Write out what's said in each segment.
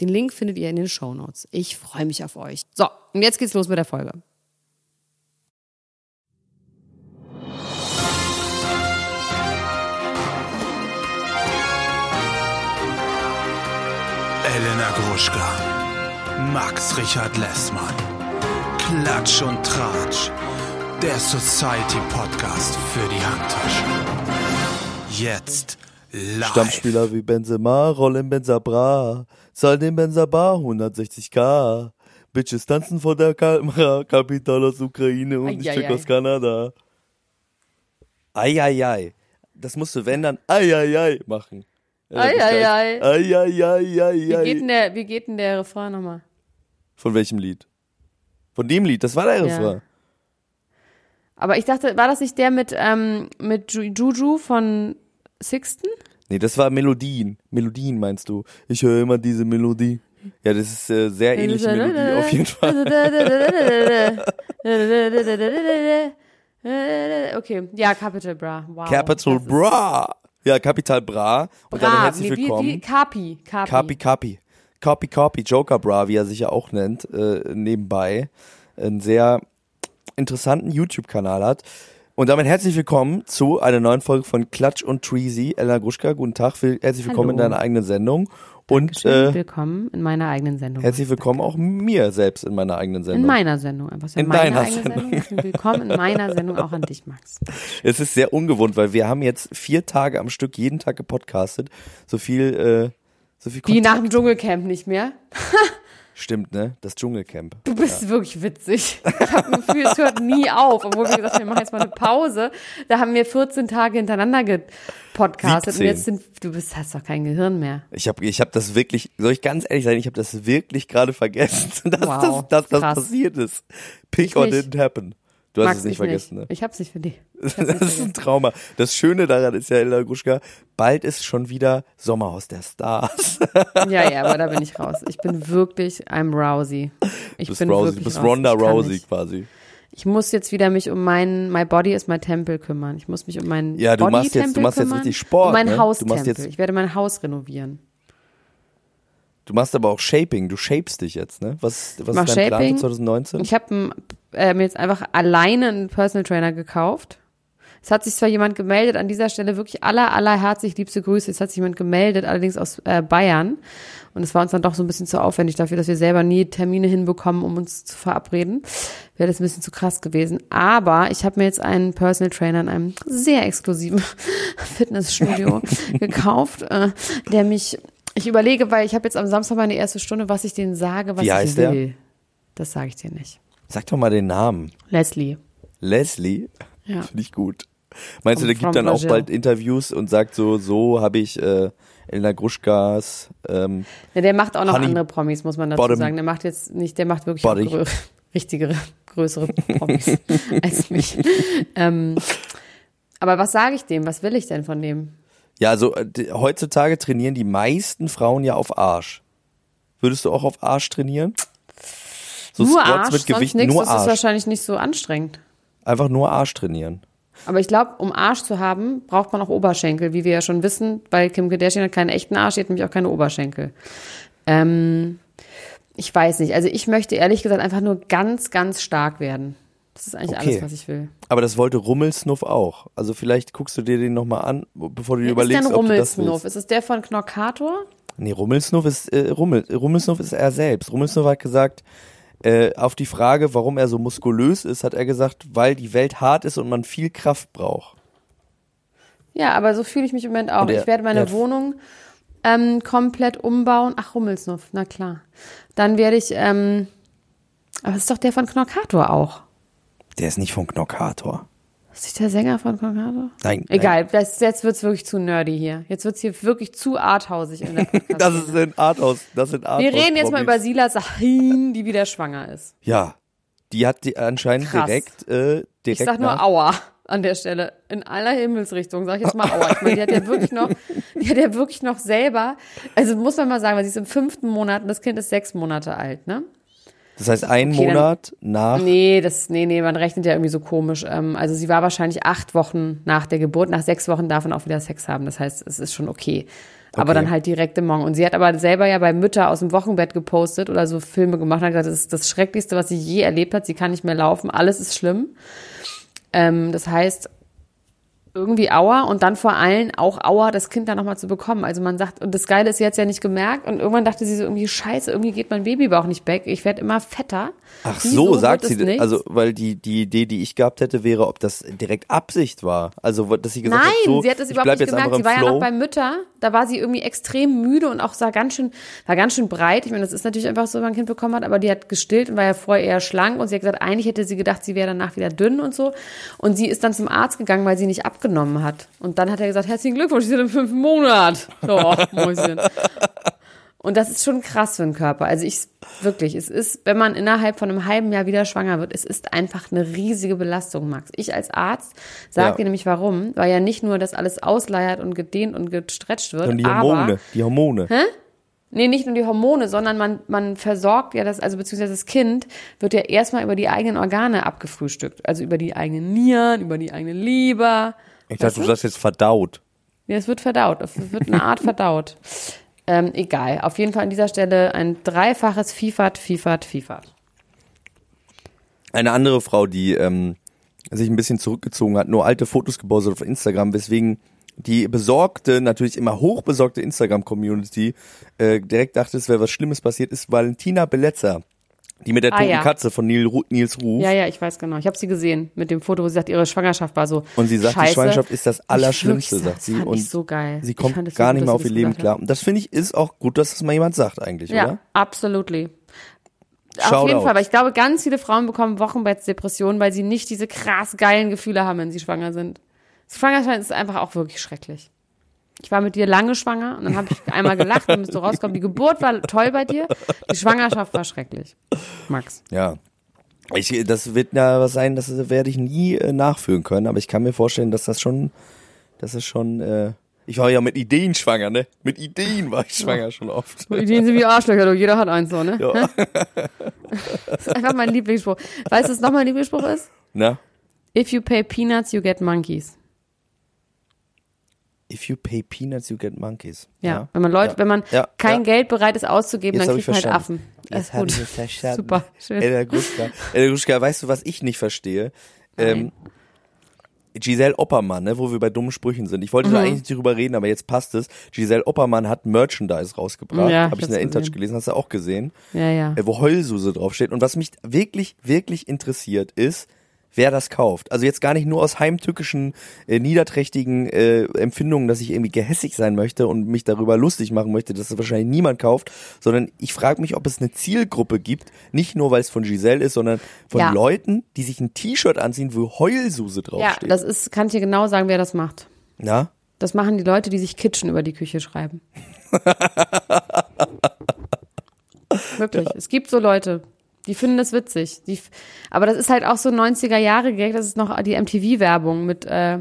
Den Link findet ihr in den Show Notes. Ich freue mich auf euch. So, und jetzt geht's los mit der Folge. Elena Gruschka, Max Richard Lessmann, Klatsch und Tratsch, der Society Podcast für die Handtasche. Jetzt live. Stammspieler wie Benzema, rollen Benzabra, zahl den Benzabar 160k. Bitches tanzen vor der Kamera, Kapital aus Ukraine und ich check Eieiei. aus Kanada. Eieiei. Das musst du, wenn dann, eieiei machen. Ja, Eieiei. Wie geht denn der, wie geht denn der Refrain nochmal? Von welchem Lied? Von dem Lied, das war der Ja. Refrain. Aber ich dachte, war das nicht der mit, ähm, mit Ju- Juju von Sixten? Nee, das war Melodien. Melodien meinst du? Ich höre immer diese Melodie. Ja, das ist äh, sehr ähnliche Melodie, auf jeden Fall. Okay, ja, Capital Bra. Wow. Capital Bra. Ja, Capital Bra. Und dann Bra. herzlich Nee, wie, willkommen. wie, Capi. Capi. Copy, copy. Copy, copy. Joker Bra, wie er sich ja auch nennt, äh, nebenbei. Einen sehr interessanten YouTube-Kanal hat. Und damit herzlich willkommen zu einer neuen Folge von Klatsch und Treasy. Elena Gruschka, guten Tag. Herzlich willkommen Hallo. in deiner eigenen Sendung. Und äh, willkommen in meiner eigenen Sendung. herzlich willkommen auch mir selbst in meiner eigenen in Sendung. meiner Sendung. Einfach ja In deiner Sendung. Sendung. Willkommen in meiner Sendung auch an dich, Max. Es ist sehr ungewohnt, weil wir haben jetzt vier Tage am Stück jeden Tag gepodcastet. So viel, äh, so viel Wie Kontakt. nach dem Dschungelcamp nicht mehr. Stimmt, ne? Das Dschungelcamp. Du bist wirklich witzig. Ich habe ein Gefühl, es hört nie auf. Obwohl wir gesagt haben, wir machen jetzt mal eine Pause. Da haben wir 14 Tage hintereinander gepodcastet. Und 17. jetzt sind, du bist, hast doch kein Gehirn mehr. Ich habe ich hab das wirklich, soll ich ganz ehrlich sein, ich habe das wirklich gerade vergessen, dass, Wow, das, dass das passiert ist. Pick or didn't happen. Du hast Max, es nicht ich vergessen, ne? Ich hab's nicht für dich. Das nicht ist ein. Trauma. Das Schöne daran ist ja, Ella Gruschka, bald ist schon wieder Sommerhaus der Stars. Ja, ja, aber da bin ich raus. Ich bin wirklich, I'm Rousey. Ich Du bist, bin Rousey, wirklich du bist raus. Ronda Rousey nicht. quasi. Ich muss jetzt wieder mich um meinen, my body is my temple kümmern. Ich muss mich um meinen Ja, du Body machst jetzt- du Tempel machst jetzt kümmern richtig Sport, und mein ne? Du machst Haustempel. jetzt- Ich werde mein Haus renovieren. Du machst aber auch Shaping, du shapest dich jetzt, ne? Was, was ist dein Plan Shaping. für 2019? Ich habe äh, mir jetzt einfach alleine einen Personal Trainer gekauft. Es hat sich zwar jemand gemeldet, an dieser Stelle wirklich aller, aller herzlich liebste Grüße. Es hat sich jemand gemeldet, allerdings aus äh, Bayern. Und es war uns dann doch so ein bisschen zu aufwendig dafür, dass wir selber nie Termine hinbekommen, um uns zu verabreden. Wäre das ein bisschen zu krass gewesen. Aber ich habe mir jetzt einen Personal Trainer in einem sehr exklusiven Fitnessstudio gekauft, äh, der mich, ich überlege, weil ich habe jetzt am Samstag meine erste Stunde, was ich denen sage, was Wie ich heißt der? will. Das sage ich dir nicht. Sag doch mal den Namen. Leslie. Leslie? Ja. Finde ich gut. Meinst du, der gibt dann auch Brazil. bald Interviews und sagt so, so habe ich äh, Elena Gruschkas ähm, Ja, der macht auch noch Honey andere Promis, muss man dazu Bottom sagen. Der macht jetzt nicht, der macht wirklich auch grö richtigere, größere Promis als mich. Ähm, aber was sage ich dem? Was will ich denn von dem? Ja, also äh, heutzutage trainieren die meisten Frauen ja auf Arsch. Würdest du auch auf Arsch trainieren? So nur Squats Arsch, mit Gewicht, nichts. nur Das ist Arsch. wahrscheinlich nicht so anstrengend. Einfach nur Arsch trainieren. Aber ich glaube, um Arsch zu haben, braucht man auch Oberschenkel, wie wir ja schon wissen, weil Kim Kardashian hat keinen echten Arsch, die hat nämlich auch keine Oberschenkel. Ähm, ich weiß nicht. Also ich möchte ehrlich gesagt einfach nur ganz, ganz stark werden. Das ist eigentlich Okay. alles, was ich will. Aber das wollte Rummelsnuff auch. Also vielleicht guckst du dir den nochmal an, bevor du dir Wer überlegst, ist denn ob du das willst. Ist es der von Knorkator? Nee, Rummelsnuff ist äh, Rummel, Rummelsnuff ist er selbst. Rummelsnuff hat gesagt, äh, auf die Frage, warum er so muskulös ist, hat er gesagt, weil die Welt hart ist und man viel Kraft braucht. Ja, aber so fühle ich mich im Moment auch. Er- ich werde meine Wohnung ähm, komplett umbauen. Ach, Rummelsnuff, na klar. Dann werde ich, ähm, aber es ist doch der von Knorkator auch. Der ist nicht von Knockator. Ist nicht der Sänger von Conrado? Nein. Egal, das, jetzt wird's wirklich zu nerdy hier. Jetzt wird's hier wirklich zu arthausig in der Nein. Das ist ein Arthouse. Das sind Arthouse. Wir reden jetzt mal über Sila Sahin, die wieder schwanger ist. Ja. Die hat die anscheinend Krass. direkt, äh, direkt Ich sag nur Aua an der Stelle. In aller Himmelsrichtung, sag ich jetzt mal Aua. Ich meine, die hat ja wirklich noch, die hat ja wirklich noch selber, also muss man mal sagen, weil sie ist im fünften Monat und das Kind ist sechs Monate alt, ne? Das heißt, ein Okay, dann- Monat nach. Nee, das, nee, nee, man rechnet ja irgendwie so komisch. Ähm, also sie war wahrscheinlich acht Wochen nach der Geburt. Nach sechs Wochen darf man auch wieder Sex haben. Das heißt, es ist schon okay. Aber Okay. dann halt direkt im Morgen. Und sie hat aber selber ja bei Mütter aus dem Wochenbett gepostet oder so Filme gemacht und hat gesagt, das ist das Schrecklichste, was sie je erlebt hat. Sie kann nicht mehr laufen. Alles ist schlimm. Ähm, das heißt, irgendwie Aua und dann vor allem auch Aua, das Kind dann nochmal zu bekommen. Also man sagt, und das Geile ist, sie hat es ja nicht gemerkt und irgendwann dachte sie so irgendwie, scheiße, irgendwie geht mein Babybauch nicht weg. Ich werde immer fetter. Ach Wieso so, sagt sie. es nichts? Also, weil die, die Idee, die ich gehabt hätte, wäre, ob das direkt Absicht war. Also, dass sie gesagt Nein, hat, so, sie hat das ich überhaupt nicht gemerkt. Sie war ja Flow. noch bei Mütter, da war sie irgendwie extrem müde und auch sah ganz schön, war ganz schön breit. Ich meine, das ist natürlich einfach so, wenn man ein Kind bekommen hat, aber die hat gestillt und war ja vorher eher schlank und sie hat gesagt, eigentlich hätte sie gedacht, sie wäre danach wieder dünn und so. Und sie ist dann zum Arzt gegangen, weil sie nicht abgenommen hat. Und dann hat er gesagt, herzlichen Glückwunsch, Sie sind im fünften Monat. So, Mäuschen. Und das ist schon krass für den Körper. Also ich, wirklich, es ist, wenn man innerhalb von einem halben Jahr wieder schwanger wird, es ist einfach eine riesige Belastung, Max. Ich als Arzt sage Ja. dir nämlich warum, weil ja nicht nur das alles ausleiert und gedehnt und gestretcht wird, Und die aber, Hormone, die Hormone. nee, nicht nur die Hormone, sondern man, man versorgt ja das, also beziehungsweise das Kind wird ja erstmal über die eigenen Organe abgefrühstückt. Also über die eigenen Nieren, über die eigene Leber. Ich dachte, du sagst jetzt verdaut. Ja, es wird verdaut. Es wird eine Art verdaut. Ähm, egal. Auf jeden Fall an dieser Stelle ein dreifaches Fifat, Fifat, Fifat. Eine andere Frau, die ähm, sich ein bisschen zurückgezogen hat, nur alte Fotos gepostet auf Instagram, weswegen die besorgte, natürlich immer hochbesorgte Instagram-Community äh, direkt dachte, es wäre was Schlimmes passiert, ist Valentina Belezza. Die mit der Ah, toten ja. Katze von Nils Ruf. Ja, ja, ich weiß genau. Ich habe sie gesehen mit dem Foto, wo sie sagt, ihre Schwangerschaft war so. Und sie sagt, scheiße. die Schwangerschaft ist das Ich Allerschlimmste, wirklich, sagt sie. Und ich so geil. sie Ich kommt so gar gut, nicht mehr auf ihr Leben klar. Und das finde ich ist auch gut, dass das mal jemand sagt eigentlich, Ja, oder? absolutely. Auf Shoutout. jeden Fall, aber ich glaube, ganz viele Frauen bekommen Wochenbettsdepressionen, weil sie nicht diese krass geilen Gefühle haben, wenn sie schwanger sind. Schwangerschaft ist einfach auch wirklich schrecklich. Ich war mit dir lange schwanger und dann habe ich einmal gelacht, dann bist du rausgekommen. Die Geburt war toll bei dir, die Schwangerschaft war schrecklich. Max. Ja. Ich, das wird ja was sein, das werde ich nie äh, nachführen können, aber ich kann mir vorstellen, dass das schon, das ist schon, äh, ich war ja mit Ideen schwanger, ne? Mit Ideen war ich schwanger schon oft. Ideen sind wie Arschlöcher, du. Jeder hat eins so, ne? Ja. Das ist einfach mein Lieblingsspruch. Weißt du, was noch mein Lieblingsspruch ist? Na? If you pay peanuts, you get monkeys. If you pay peanuts, you get monkeys. Ja, wenn man Leute, Ja. wenn man Ja. kein Ja. Geld bereit ist auszugeben, Jetzt dann kriegt man halt. Affen. Das Jetzt ist habe gut. ich es verstanden. Super, schön. Ella Gruschka. Ella Gruschka, weißt du, was ich nicht verstehe? Ähm, Giselle Oppermann, ne, wo wir bei dummen Sprüchen sind. Ich wollte Mhm. da eigentlich nicht drüber reden, aber jetzt passt es. Giselle Oppermann hat Merchandise rausgebracht. Ja, Habe ich in der InTouch gelesen, hast du auch gesehen. Ja, ja. äh, wo Heulsuse draufsteht. Und was mich wirklich, wirklich interessiert ist, wer das kauft. Also jetzt gar nicht nur aus heimtückischen, äh, niederträchtigen äh, Empfindungen, dass ich irgendwie gehässig sein möchte und mich darüber lustig machen möchte, dass das wahrscheinlich niemand kauft, sondern ich frage mich, ob es eine Zielgruppe gibt, nicht nur weil es von Giselle ist, sondern von Ja. Leuten, die sich ein T-Shirt anziehen, wo Heulsuse Ja, draufsteht. das ist, kann ich dir genau sagen, wer das macht. Na? Das machen die Leute, die sich Kitchen über die Küche schreiben. Wirklich. Es gibt so Leute, die finden das witzig. Die, aber das ist halt auch so 90er Jahre Gag, das ist noch die MTV-Werbung mit äh,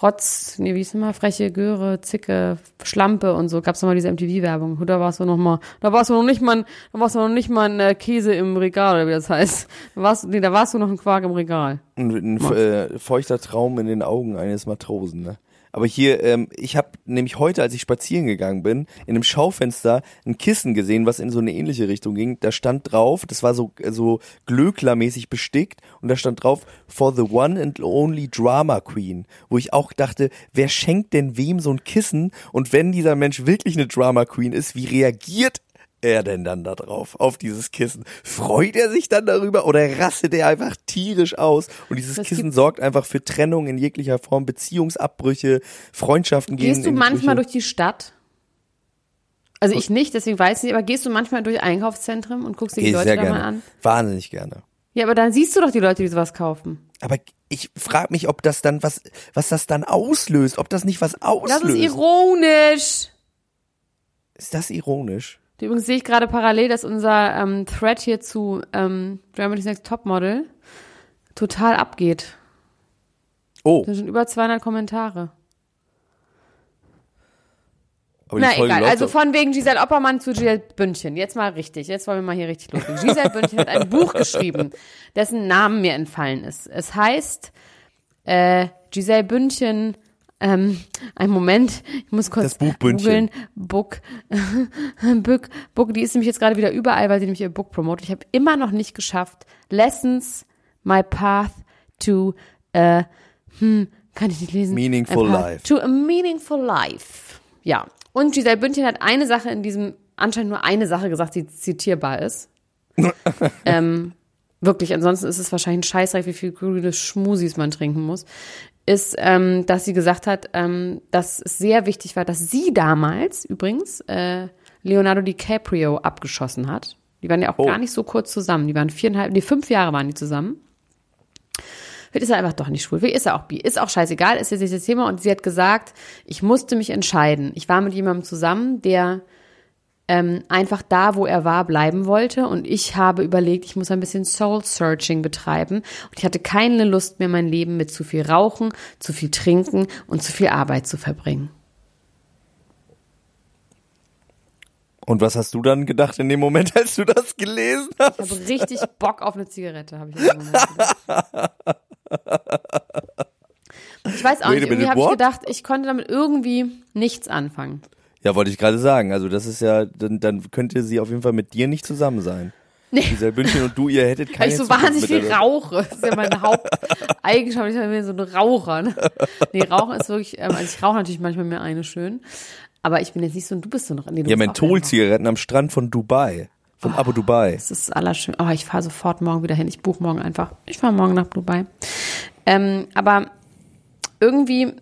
Rotz, nee, wie ist immer, freche Göre, Zicke, Schlampe und so. Gab's noch mal diese MTV-Werbung. Da warst du noch mal, da warst du noch nicht mal, ein- da warst du noch nicht mal ein äh, Käse im Regal oder wie das heißt. Da warst, nee, da warst du noch ein Quark im Regal. Ein, ein äh, feuchter Traum in den Augen eines Matrosen, ne? Aber hier, ähm, ich habe nämlich heute, als ich spazieren gegangen bin, in einem Schaufenster ein Kissen gesehen, was in so eine ähnliche Richtung ging. Da stand drauf, das war so so glöcklermäßig bestickt und da stand drauf for the one and only drama queen, wo ich auch dachte, wer schenkt denn wem so ein Kissen und wenn dieser Mensch wirklich eine Drama Queen ist, wie reagiert er denn dann da drauf, auf dieses Kissen? Freut er sich dann darüber oder rastet er einfach tierisch aus? Und dieses Das Kissen sorgt einfach für Trennung in jeglicher Form, Beziehungsabbrüche, Freundschaften gehen Gehst du manchmal Brüche. durch die Stadt? Also ich nicht, deswegen weiß ich nicht, aber gehst du manchmal durch Einkaufszentren und guckst dir die Leute da gerne. mal an? Wahnsinnig gerne. Ja, aber dann siehst du doch die Leute, die sowas kaufen. Aber ich frage mich, ob das dann was, was das dann auslöst, ob das nicht was auslöst. Das ist ironisch. Ist das ironisch? Übrigens sehe ich gerade parallel, dass unser ähm, Thread hier zu ähm, Germany's Next Topmodel total abgeht. Oh, Da sind über 200 Kommentare. Na Folge egal, also von wegen Giselle Oppermann zu Giselle Bündchen. Jetzt mal richtig, jetzt wollen wir mal hier richtig loslegen. Giselle Bündchen hat ein Buch geschrieben, dessen Namen mir entfallen ist. Es heißt äh, Giselle Bündchen, ähm, ein Moment, ich muss kurz Das googeln. Book, Book, Book, die ist nämlich jetzt gerade wieder überall, weil sie nämlich ihr Book promotet. Ich habe immer noch nicht geschafft. Lessons, my path to, äh, hm, kann ich nicht lesen. Meaningful life. To a meaningful life. Ja. Und Giselle Bündchen hat eine Sache in diesem, anscheinend nur eine Sache gesagt, die zitierbar ist. ähm, wirklich, ansonsten ist es wahrscheinlich ein Scheißreich, wie viel grüne Schmusis man trinken muss. Ist, ähm, dass sie gesagt hat, ähm, dass es sehr wichtig war, dass sie damals übrigens äh, Leonardo DiCaprio abgeschossen hat. Die waren ja auch Oh. gar nicht so kurz zusammen. Die waren viereinhalb, nee, fünf Jahre waren die zusammen. Vielleicht ist er einfach doch nicht schwul. Vielleicht ist er auch bi. Ist auch scheißegal, ist jetzt nicht das Thema. Und sie hat gesagt, ich musste mich entscheiden. Ich war mit jemandem zusammen, der ähm, einfach da, wo er war, bleiben wollte. Und ich habe überlegt, ich muss ein bisschen Soul-Searching betreiben. Und ich hatte keine Lust mehr, mein Leben mit zu viel Rauchen, zu viel Trinken und zu viel Arbeit zu verbringen. Und was hast du dann gedacht in dem Moment, als du das gelesen hast? Ich habe richtig Bock auf eine Zigarette, habe ich in dem Moment gedacht. Ich weiß auch Wait nicht, irgendwie habe ich gedacht, ich konnte damit irgendwie nichts anfangen. Ja, wollte ich gerade sagen. Also das ist ja, dann, dann könnte sie auf jeden Fall mit dir nicht zusammen sein. Nee. Giselle Bündchen und du, ihr hättet Weil keine ich so Zukunft wahnsinnig viel rauche. Das ist ja meine Haupteigenschaft. Ich bin so ein Raucher. Ne? Nee, Rauchen ist wirklich, ähm, also ich rauche natürlich manchmal mir eine schön. Aber ich bin jetzt nicht so, du bist so noch. Nee, du Ja, Mentholzigaretten am Strand von Dubai. Von Abu Dubai. Das ist das Allerschön. Oh, ich fahre sofort morgen wieder hin. Ich buche morgen einfach. Ich fahre morgen nach Dubai. Ähm, aber irgendwie,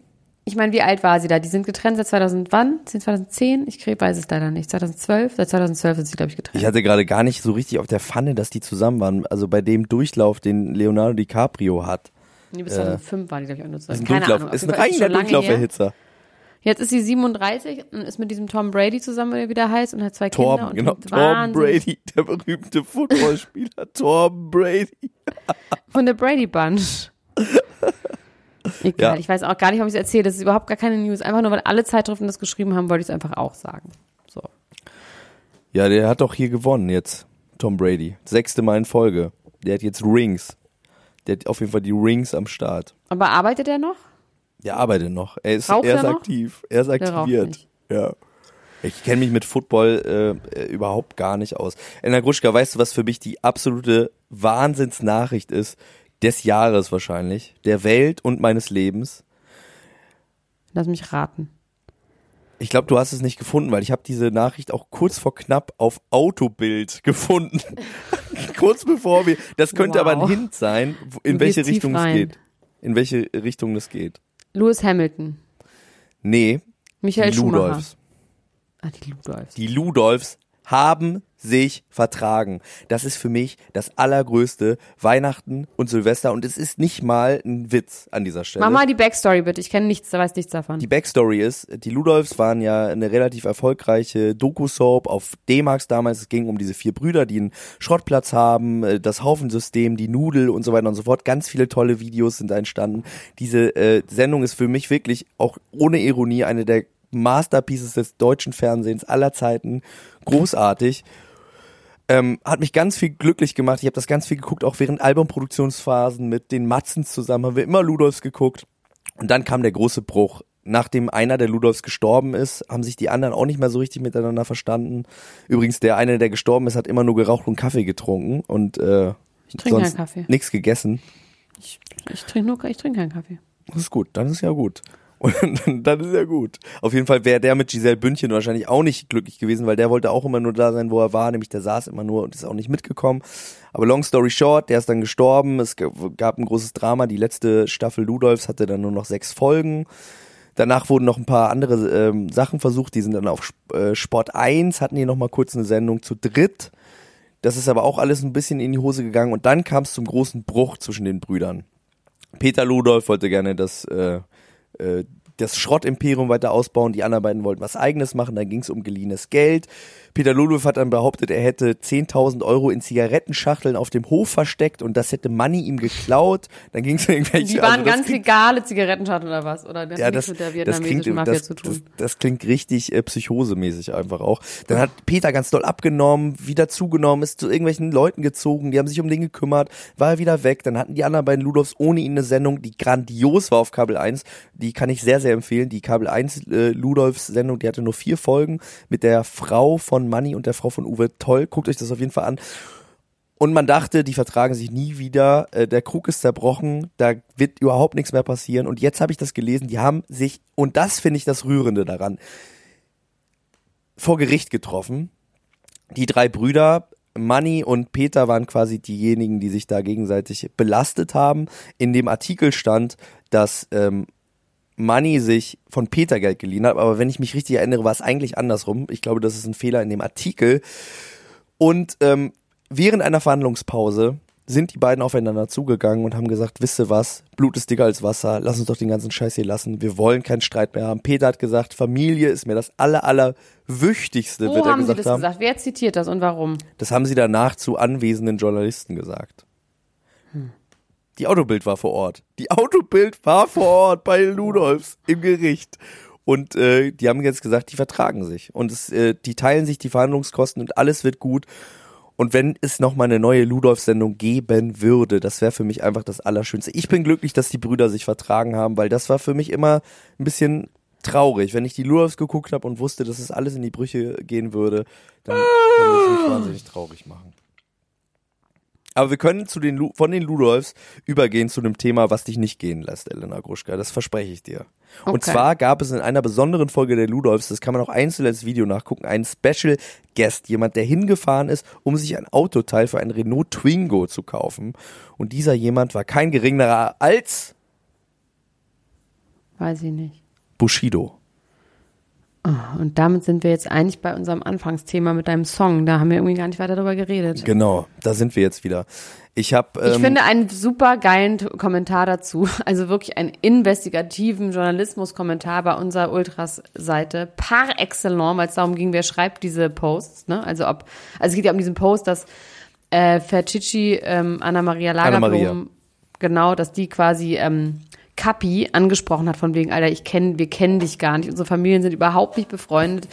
ich meine, wie alt war sie da? Die sind getrennt seit 2000, wann? Sind 2010? Ich weiß es leider nicht. 2012? Seit 2012 sind sie, glaube ich, getrennt. Ich hatte gerade gar nicht so richtig auf der Pfanne, dass die zusammen waren. Also bei dem Durchlauf, den Leonardo DiCaprio hat. nee, bis 2005 waren die, glaube ich, auch nur Ist zusammen. ein, Keine Durchlauf, Ahnung. Ist ein reiner. Durchlauferhitzer. Jetzt ist sie 37 und ist mit diesem Tom Brady zusammen, wie der heißt, und hat zwei Kinder. Torben, und genau. Tom Brady, der berühmte Footballspieler. Tom Brady. Von der Brady Bunch. Egal, Ja. ich weiß auch gar nicht, warum ich es erzähle. Das ist überhaupt gar keine News. Einfach nur, weil alle Zeitschriften das geschrieben haben, wollte ich es einfach auch sagen. So. Ja, der hat doch hier gewonnen jetzt. Tom Brady. Sechste Mal in Folge. Der hat jetzt Rings. Der hat auf jeden Fall die Rings am Start. Aber arbeitet er noch? Der arbeitet noch. Er ist, er ist er aktiv. Er ist aktiviert. Ja. Ich kenne mich mit Football äh, äh, überhaupt gar nicht aus. Enna Gruschka, weißt du, was für mich die absolute Wahnsinnsnachricht ist? Des Jahres wahrscheinlich. Der Welt und meines Lebens. Lass mich raten. Ich glaube, du hast es nicht gefunden, weil ich habe diese Nachricht auch kurz vor knapp auf Autobild gefunden. kurz bevor wir. Das könnte aber ein Wow. Hint sein, in Du welche Richtung es geht. In welche Richtung es geht. Lewis Hamilton. Nee, Michael die Schumacher. Ludolfs. Ah, die Ludolfs. Die Ludolfs haben sich vertragen. Das ist für mich das allergrößte Weihnachten und Silvester und es ist nicht mal ein Witz an dieser Stelle. Mach mal die Backstory bitte. Ich kenne nichts, da weiß nichts davon. Die Backstory ist, die Ludolfs waren ja eine relativ erfolgreiche Doku-Soap auf D-Max damals. Es ging um diese vier Brüder, die einen Schrottplatz haben, äh, das Haufensystem, die Nudel und so weiter und so fort. Ganz viele tolle Videos sind entstanden. Diese äh, Sendung ist für mich wirklich auch ohne Ironie eine der Masterpieces des deutschen Fernsehens aller Zeiten. Großartig. Ähm, hat mich ganz viel glücklich gemacht. Ich habe das ganz viel geguckt, auch während Albumproduktionsphasen mit den Matzens zusammen haben wir immer Ludolfs geguckt. Und dann kam der große Bruch. Nachdem einer der Ludolfs gestorben ist, haben sich die anderen auch nicht mehr so richtig miteinander verstanden. Übrigens, der eine, der gestorben ist, hat immer nur geraucht und Kaffee getrunken und äh, Ich trinke sonst keinen Kaffee. nichts gegessen. Ich, ich trinke nur, ich trinke keinen Kaffee. Das ist gut, dann ist ja gut. Und dann, ist ja gut. Auf jeden Fall wäre der mit Giselle Bündchen wahrscheinlich auch nicht glücklich gewesen, weil der wollte auch immer nur da sein, wo er war, nämlich der saß immer nur und ist auch nicht mitgekommen. Aber long story short, der ist dann gestorben, es gab ein großes Drama, die letzte Staffel Ludolfs hatte dann nur noch sechs Folgen. Danach wurden noch ein paar andere ähm, Sachen versucht, die sind dann auf äh, Sport 1, hatten die noch mal kurz eine Sendung zu dritt. Das ist aber auch alles ein bisschen in die Hose gegangen und dann kam es zum großen Bruch zwischen den Brüdern. Peter Ludolf wollte gerne das, äh, äh, das Schrottimperium weiter ausbauen, die anderen beiden wollten was eigenes machen, dann ging es um geliehenes Geld. Peter Ludolf hat dann behauptet, er hätte 10.000 Euro in Zigarettenschachteln auf dem Hof versteckt und das hätte Money ihm geklaut. Dann ging es irgendwelche... Die waren also das ganz klingt- legale Zigarettenschachteln oder was? Oder das ja, hat das, mit der das vietnamesischen klingt, Mafia das, zu das, tun. das klingt richtig äh, psychosemäßig einfach auch. Dann hat Peter ganz doll abgenommen, wieder zugenommen, ist zu irgendwelchen Leuten gezogen, die haben sich um den gekümmert, war er wieder weg. Dann hatten die anderen beiden Ludolfs ohne ihn eine Sendung, die grandios war auf Kabel 1. Die kann ich sehr, sehr empfehlen. Die Kabel 1 äh, Ludolfs Sendung, die hatte nur vier Folgen mit der Frau von Manny und der Frau von Uwe. Toll, guckt euch das auf jeden Fall an. Und man dachte, die vertragen sich nie wieder. Äh, der Krug ist zerbrochen, da wird überhaupt nichts mehr passieren. Und jetzt habe ich das gelesen, die haben sich, und das finde ich das Rührende daran, vor Gericht getroffen. Die drei Brüder, Manny und Peter waren quasi diejenigen, die sich da gegenseitig belastet haben. In dem Artikel stand, dass ähm, Manny sich von Peter Geld geliehen hat, aber wenn ich mich richtig erinnere, war es eigentlich andersrum. Ich glaube, das ist ein Fehler in dem Artikel. Und ähm, während einer Verhandlungspause sind die beiden aufeinander zugegangen und haben gesagt, wisst ihr was, Blut ist dicker als Wasser, lass uns doch den ganzen Scheiß hier lassen, wir wollen keinen Streit mehr haben. Peter hat gesagt, Familie ist mir das aller, aller Wichtigste, Wo wird er haben Sie gesagt das haben. gesagt? Wer zitiert das und warum? Das haben sie danach zu anwesenden Journalisten gesagt. Die Autobild war vor Ort. Die Autobild war vor Ort bei Ludolfs im Gericht. Und äh, die haben jetzt gesagt, die vertragen sich. Und es, äh, die teilen sich die Verhandlungskosten und alles wird gut. Und wenn es noch mal eine neue Ludolf-Sendung geben würde, das wäre für mich einfach das Allerschönste. Ich bin glücklich, dass die Brüder sich vertragen haben, weil das war für mich immer ein bisschen traurig. Wenn ich die Ludolfs geguckt habe und wusste, dass es alles in die Brüche gehen würde, dann würde es mich wahnsinnig traurig machen. Aber wir können zu den Lu von den Ludolfs übergehen zu einem Thema, was dich nicht gehen lässt, Elena Gruschka. Das verspreche ich dir. Und Okay. zwar gab es in einer besonderen Folge der Ludolfs, das kann man auch einzeln als Video nachgucken, einen Special Guest, jemand, der hingefahren ist, um sich ein Autoteil für einen Renault Twingo zu kaufen. Und dieser jemand war kein geringerer als Weiß ich nicht. Bushido. Und damit sind wir jetzt eigentlich bei unserem Anfangsthema mit deinem Song. Da haben wir irgendwie gar nicht weiter drüber geredet. Genau, da sind wir jetzt wieder. Ich habe ähm, Ich finde einen super geilen Kommentar dazu, also wirklich einen investigativen Journalismus-Kommentar bei unserer Ultras-Seite par excellence, weil es darum ging, wer schreibt diese Posts, ne? Also ob, also es geht ja um diesen Post, dass äh, Ferchichi, ähm, Anna-Maria Anna-Maria. Lagerblom, genau, dass die quasi ähm, Kapi angesprochen hat von wegen, Alter, ich kenn, wir kennen dich gar nicht, unsere Familien sind überhaupt nicht befreundet.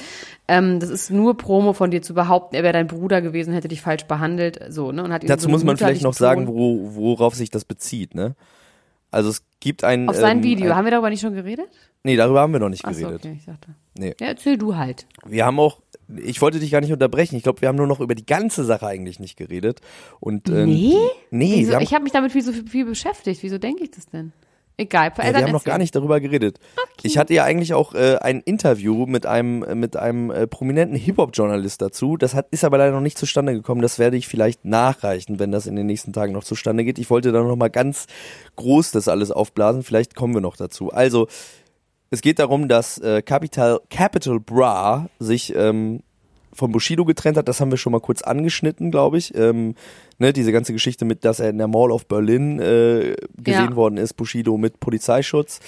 Ähm, das ist nur Promo von dir zu behaupten, er wäre dein Bruder gewesen, hätte dich falsch behandelt, so, ne? Und hat dazu so muss man vielleicht noch sagen, wo, worauf sich das bezieht, ne? Also es gibt ein Auf sein ähm, Video. Ein, haben wir darüber nicht schon geredet? nee, darüber haben wir noch nicht Achso, geredet. okay, ich dachte. Nee. Ja, erzähl du halt. Wir haben auch, ich wollte dich gar nicht unterbrechen. Ich glaube, wir haben nur noch über die ganze Sache eigentlich nicht geredet. Und, ähm, Nee? Nee, Wieso? haben, ich habe mich damit viel, so viel beschäftigt. Wieso denke ich das denn? Egal. ja, wir haben noch gar nicht darüber geredet. Ich hatte ja eigentlich auch äh, ein Interview mit einem äh, mit einem äh, prominenten Hip-Hop-Journalist dazu. Das hat, ist aber leider noch nicht zustande gekommen. Das werde ich vielleicht nachreichen, wenn das in den nächsten Tagen noch zustande geht. Ich wollte da noch mal ganz groß das alles aufblasen. Vielleicht kommen wir noch dazu. Also es geht darum, dass äh, Capital Capital Bra sich ähm, von Bushido getrennt hat. Das haben wir schon mal kurz angeschnitten, glaube ich. Ähm, ne, diese ganze Geschichte mit, dass er in der Mall of Berlin äh, gesehen Ja. worden ist, Bushido mit Polizeischutz.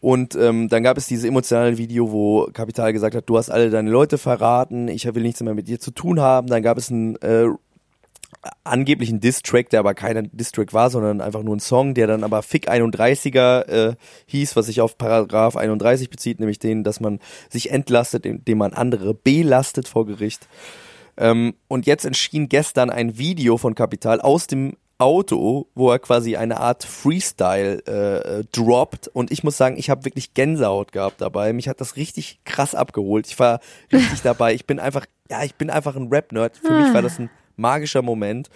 Und ähm, dann gab es dieses emotionale Video, wo Kapital gesagt hat, du hast alle deine Leute verraten, ich will nichts mehr mit dir zu tun haben. Dann gab es einen äh, angeblichen Diss-Track, der aber kein Diss-Track war, sondern einfach nur ein Song, der dann aber Fick 31er äh, hieß, was sich auf Paragraph 31 bezieht, nämlich den, dass man sich entlastet, indem man andere belastet vor Gericht. Ähm, und jetzt erschien gestern ein Video von Kapital aus dem Auto, wo er quasi eine Art Freestyle äh, äh, droppt. Und ich muss sagen, ich habe wirklich Gänsehaut gehabt dabei. Mich hat das richtig krass abgeholt. Ich war richtig dabei. Ich bin einfach, ja, ich bin einfach ein Rap-Nerd. Für mich war das ein magischer Moment.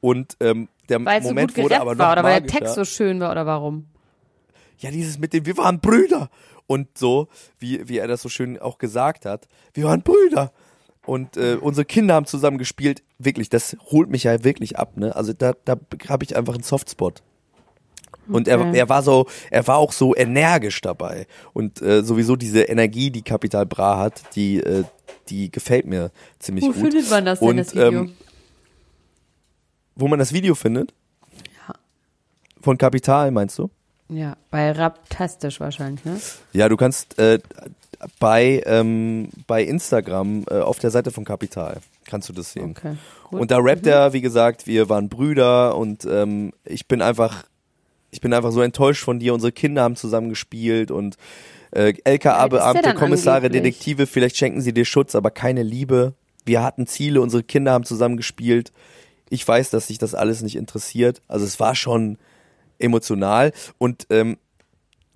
Und ähm, der Weil es so Moment gut wurde aber noch war oder weil der magischer. Text so schön war oder warum? ja, dieses mit dem, wir waren Brüder. Und so, wie, wie er das so schön auch gesagt hat, wir waren Brüder. Und äh, unsere Kinder haben zusammen gespielt. Wirklich, das holt mich ja wirklich ab, ne? Also da, da habe ich einfach einen Softspot. Und er, Okay. er war so, er war auch so energisch dabei. Und äh, sowieso diese Energie, die Capital Bra hat, die, äh, die gefällt mir ziemlich Wo gut. findet man das denn, Und, das Video? ähm, wo man das Video findet? Ja. Von Kapital, meinst du? Ja, bei Raptastisch wahrscheinlich, ne? Ja, du kannst äh, bei, ähm, bei Instagram äh, auf der Seite von Kapital kannst du das sehen. Okay. Gut. Und da rappt er, wie gesagt, wir waren Brüder und ähm, ich bin einfach, ich bin einfach so enttäuscht von dir. Unsere Kinder haben zusammen gespielt und äh, LKA-Beamte, Kommissare, angeblich? Detektive, vielleicht schenken sie dir Schutz, aber keine Liebe. Wir hatten Ziele, unsere Kinder haben zusammen gespielt. Ich weiß, dass sich das alles nicht interessiert. Also es war schon emotional und ähm,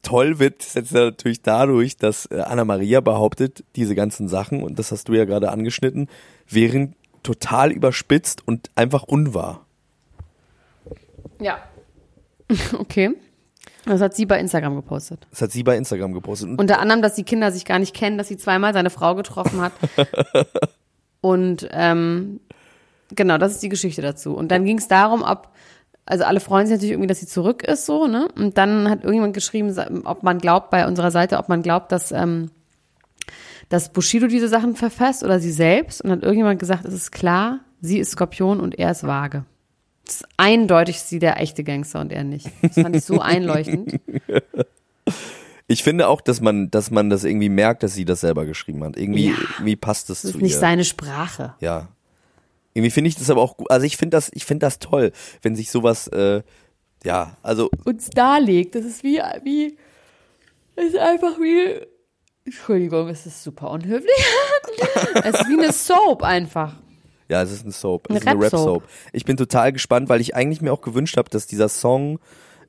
toll wird es jetzt natürlich dadurch, dass äh, Anna Maria behauptet, diese ganzen Sachen, und das hast du ja gerade angeschnitten, wären total überspitzt und einfach unwahr. Ja. Okay. Das hat sie bei Instagram gepostet. Das hat sie bei Instagram gepostet. Und Unter anderem, dass die Kinder sich gar nicht kennen, dass sie zweimal seine Frau getroffen hat. Und ähm, genau, das ist die Geschichte dazu. Und dann ging es darum, ob, also alle freuen sich natürlich irgendwie, dass sie zurück ist, so, ne? Und dann hat irgendjemand geschrieben, ob man glaubt, bei unserer Seite, ob man glaubt, dass, ähm, dass Bushido diese Sachen verfasst oder sie selbst. Und hat irgendjemand gesagt, es ist klar, sie ist Skorpion und er ist Waage. Es ist eindeutig sie der echte Gangster und er nicht. Das fand ich so einleuchtend. ich finde auch, dass man, dass man das irgendwie merkt, dass sie das selber geschrieben hat. Irgendwie, Ja. irgendwie passt das Das zu ist nicht ihr. seine Sprache. Ja. Irgendwie finde ich das aber auch gut. Also ich finde das, ich finde das toll, wenn sich sowas, äh, ja, also uns darlegt. Das ist wie, wie, es ist einfach wie, Entschuldigung, es ist super unhöflich. es ist wie eine Soap einfach. Ja, es ist ein Soap. Es Eine ist eine Rap-Soap. Rap-Soap. Ich bin total gespannt, weil ich eigentlich mir auch gewünscht habe, dass dieser Song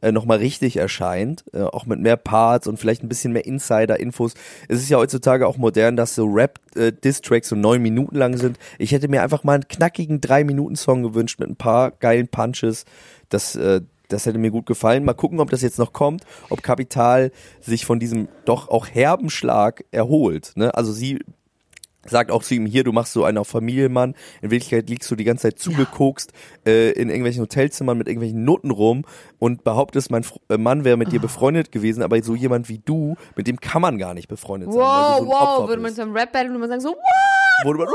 äh, nochmal richtig erscheint, äh, auch mit mehr Parts und vielleicht ein bisschen mehr Insider-Infos. Es ist ja heutzutage auch modern, dass so Rap-Diss-Tracks so neun Minuten lang sind. Ich hätte mir einfach mal einen knackigen Drei-Minuten-Song gewünscht mit ein paar geilen Punches. Das, äh, das hätte mir gut gefallen. Mal gucken, ob das jetzt noch kommt, ob Kapital sich von diesem doch auch herben Schlag erholt. Ne? Also sie sagt auch zu ihm, hier, du machst so einen auf Familienmann, in Wirklichkeit liegst du die ganze Zeit zugekokst äh, in irgendwelchen Hotelzimmern mit irgendwelchen Noten rum und behauptest, mein Fr äh, Mann wäre mit dir befreundet gewesen, aber so jemand wie du, mit dem kann man gar nicht befreundet sein. Wow, so wow, würde man zu einem Rap-Battle und man sagen so, what? Wo du,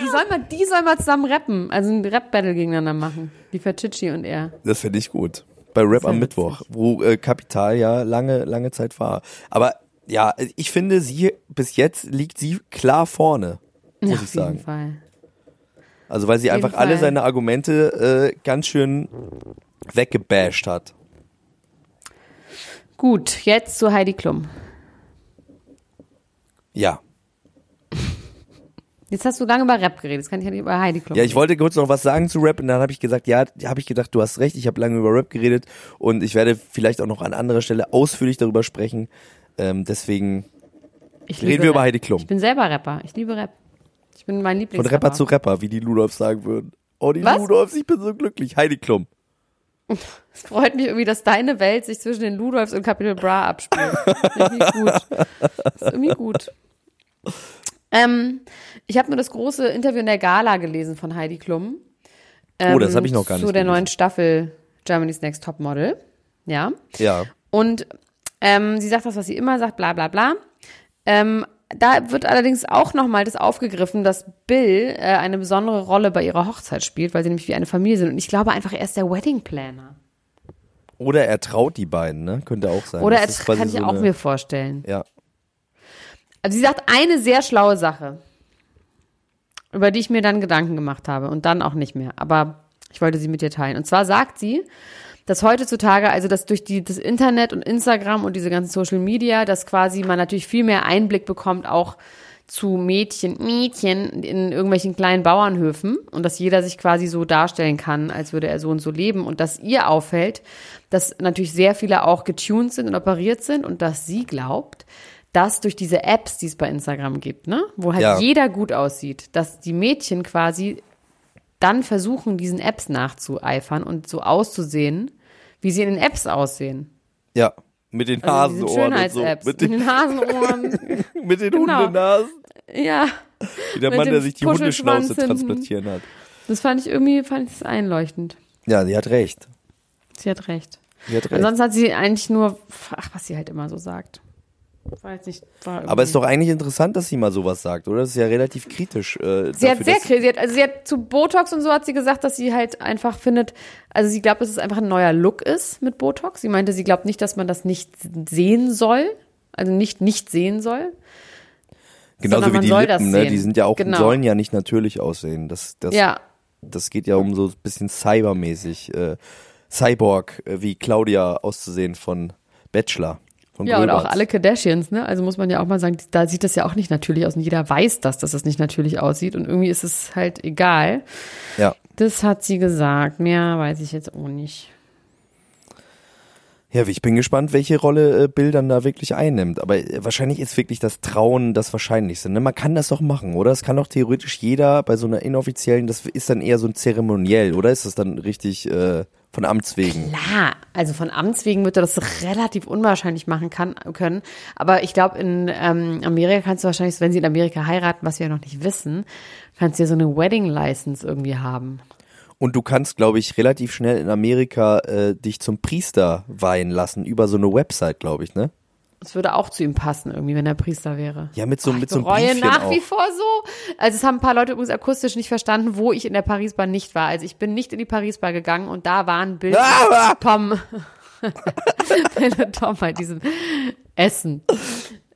Die sollen mal, die sollen mal zusammen rappen, also ein Rap-Battle gegeneinander machen. Die Ferchichi und er. das finde ich gut. Bei Rap am Mittwoch, wo äh, Kapital ja lange, lange Zeit war. Aber ja, ich finde, sie bis jetzt liegt sie klar vorne, muss Ja, ich auf jeden sagen. Fall. Also weil sie einfach alle Fall. seine Argumente äh, ganz schön weggebasht hat. Gut, jetzt zu Heidi Klum. Ja. Jetzt hast du lange über Rap geredet, jetzt kann ich ja nicht über Heidi Klum Ja, ich wollte kurz noch was sagen zu Rap und dann habe ich gesagt, ja, habe ich gedacht, du hast recht, ich habe lange über Rap geredet und ich werde vielleicht auch noch an anderer Stelle ausführlich darüber sprechen. Ähm, deswegen ich reden wir über. Heidi Klum. Ich bin selber Rapper, ich liebe Rap. Ich bin mein Von Lieblingsrapper. Rapper zu Rapper, wie die Ludolfs sagen würden. Oh, die Was? Ludolfs, ich bin so glücklich. Heidi Klum. Es freut mich irgendwie, dass deine Welt sich zwischen den Ludolfs und Capital Bra abspielt. irgendwie gut. Das ist irgendwie gut. Ähm, ich habe nur das große Interview in der Gala gelesen von Heidi Klum. Ähm, Oh, das hab ich noch gar nicht Zu der gelesen. neuen Staffel Germany's Next Top Model. Ja. Ja. Und ähm, sie sagt das, was sie immer sagt, bla bla bla. Ähm, da wird allerdings auch nochmal das aufgegriffen, dass Bill äh, eine besondere Rolle bei ihrer Hochzeit spielt, weil sie nämlich wie eine Familie sind. Und ich glaube einfach, er ist der Wedding Planner. Oder er traut die beiden, ne? Könnte auch sein. Oder Das er kann ich so auch eine- mir vorstellen. Ja. Also sie sagt eine sehr schlaue Sache, über die ich mir dann Gedanken gemacht habe und dann auch nicht mehr. Aber ich wollte sie mit dir teilen. Und zwar sagt sie, dass heutzutage, also dass durch die, das Internet und Instagram und diese ganzen Social Media, dass quasi man natürlich viel mehr Einblick bekommt, auch zu Mädchen, Mädchen in irgendwelchen kleinen Bauernhöfen und dass jeder sich quasi so darstellen kann, als würde er so und so leben und dass ihr auffällt, dass natürlich sehr viele auch getuned sind und operiert sind und dass sie glaubt, dass durch diese Apps, die es bei Instagram gibt, ne, wo halt Ja. jeder gut aussieht, dass die Mädchen quasi dann versuchen, diesen Apps nachzueifern und so auszusehen, wie sie in den Apps aussehen. Ja. Mit den Also diese Nasenohren und so. Schönheits-Apps. Mit den, den Hasenohren. mit den Genau. Hundenasen. ja. Wie der Mit Mann, der sich die Hundeschnauze hinten. transplantieren hat. Das fand ich irgendwie, fand ich das einleuchtend. Ja, sie hat recht. Sie hat recht. Sie hat recht. Ansonsten hat sie eigentlich nur, ach, was sie halt immer so sagt. War jetzt nicht, war Aber es ist irgendwie- doch eigentlich interessant, dass sie mal sowas sagt, oder? Das ist ja relativ kritisch. Äh, Sie hat dafür, sehr dass- kritisch, sie hat, also sie hat zu Botox und so hat sie gesagt, dass sie halt einfach findet, also sie glaubt, dass es einfach ein neuer Look ist mit Botox. Sie meinte, sie glaubt nicht, dass man das nicht sehen soll, also nicht nicht sehen soll. Genauso sondern wie man die soll das Lippen, ne? sehen. Die sind ja auch, Genau. sollen ja nicht natürlich aussehen. Das, das, Ja, das geht ja um so ein bisschen cybermäßig, äh, Cyborg, äh, wie Claudia auszusehen von Bachelor. Von ja, und auch alle Kardashians, ne? Also muss man ja auch mal sagen, da sieht das ja auch nicht natürlich aus und jeder weiß das, dass das nicht natürlich aussieht und irgendwie ist es halt egal. Ja. Das hat sie gesagt. Mehr weiß ich jetzt auch nicht. Ja, ich bin gespannt, welche Rolle äh, Bill dann da wirklich einnimmt. Aber äh, wahrscheinlich ist wirklich das Trauen das Wahrscheinlichste. Ne? Man kann das doch machen, oder? Das kann doch theoretisch jeder bei so einer inoffiziellen, das ist dann eher so ein Zeremoniell, oder? Ist das dann richtig äh, von Amts wegen? Klar, also von Amts wegen wird er das relativ unwahrscheinlich machen kann, können. Aber ich glaube, in ähm, Amerika kannst du wahrscheinlich, wenn sie in Amerika heiraten, was wir ja noch nicht wissen, kannst du ja so eine Wedding License irgendwie haben. Und du kannst, glaube ich, relativ schnell in Amerika äh, dich zum Priester weihen lassen über so eine Website, glaube ich, ne? Das würde auch zu ihm passen, irgendwie, wenn er Priester wäre. Ja, mit so, mit so einem Briefchen nach auch. wie vor so. Also es haben ein paar Leute übrigens akustisch nicht verstanden, wo ich in der Paris-Bar nicht war. Also ich bin nicht in die Paris-Bar gegangen und da waren Bilder Ah! Tom. Bilder Tom bei diesem Essen.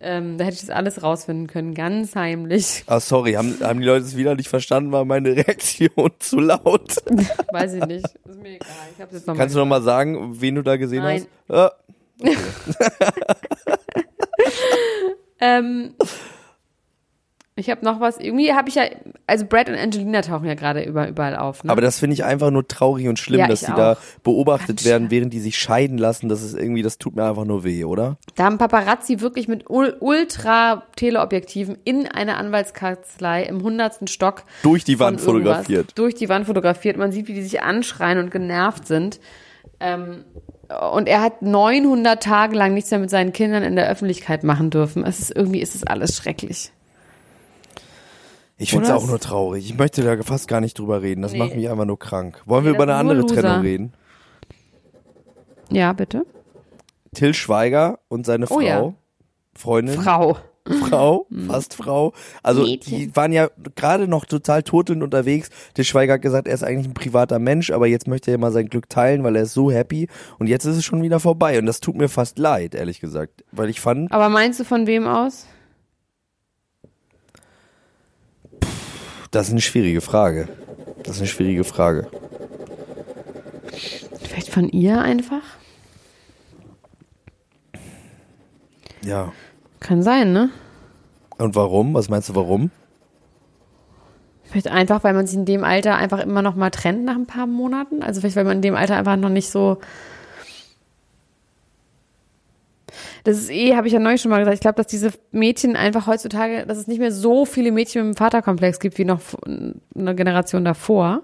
Ähm, da hätte ich das alles rausfinden können, ganz heimlich. Ah, sorry, haben, haben die Leute es wieder nicht verstanden? War meine Reaktion zu laut? Weiß ich nicht. Ist mir egal. Ich hab's jetzt noch Kannst du mal noch mal sagen, wen du da gesehen Nein. hast? Ah, Ähm, ich habe noch was. Irgendwie habe ich ja, also Brad und Angelina tauchen ja gerade über, überall auf. Ne? Aber das finde ich einfach nur traurig und schlimm, Ja, dass die da beobachtet Ganz werden, während die sich scheiden lassen. Das ist irgendwie, das tut mir einfach nur weh, oder? Da haben Paparazzi wirklich mit ul Ultra-Teleobjektiven in einer Anwaltskanzlei im hundertsten Stock Durch die Wand fotografiert. Durch die Wand fotografiert. Man sieht, wie die sich anschreien und genervt sind. Ähm, und er hat 900 Tage lang nichts mehr mit seinen Kindern in der Öffentlichkeit machen dürfen. Es ist irgendwie, ist es alles schrecklich. Ich finde es auch nur traurig. Ich möchte da fast gar nicht drüber reden. Das Nee. macht mich einfach nur krank. Wollen wir Nee, über eine andere Loser. Trennung reden? Ja, bitte. Till Schweiger und seine Frau, Oh ja. Freundin, Frau. Frau, fast Frau. Also Mädchen. die waren ja gerade noch total turtelnd unterwegs. Till Schweiger hat gesagt, er ist eigentlich ein privater Mensch, aber jetzt möchte er mal sein Glück teilen, weil er ist so happy. Und jetzt ist es schon wieder vorbei. Und das tut mir fast leid, ehrlich gesagt. Weil ich fand, Aber meinst du von wem aus? das ist eine schwierige Frage. Das ist eine schwierige Frage. Vielleicht von ihr einfach? Ja. Kann sein, ne? Und warum? Was meinst du, warum? Vielleicht einfach, weil man sich in dem Alter einfach immer noch mal trennt nach ein paar Monaten. Also vielleicht, weil man in dem Alter einfach noch nicht so. Das ist eh, habe ich ja neulich schon mal gesagt. Ich glaube, dass diese Mädchen einfach heutzutage, dass es nicht mehr so viele Mädchen mit einem Vaterkomplex gibt wie noch eine Generation davor.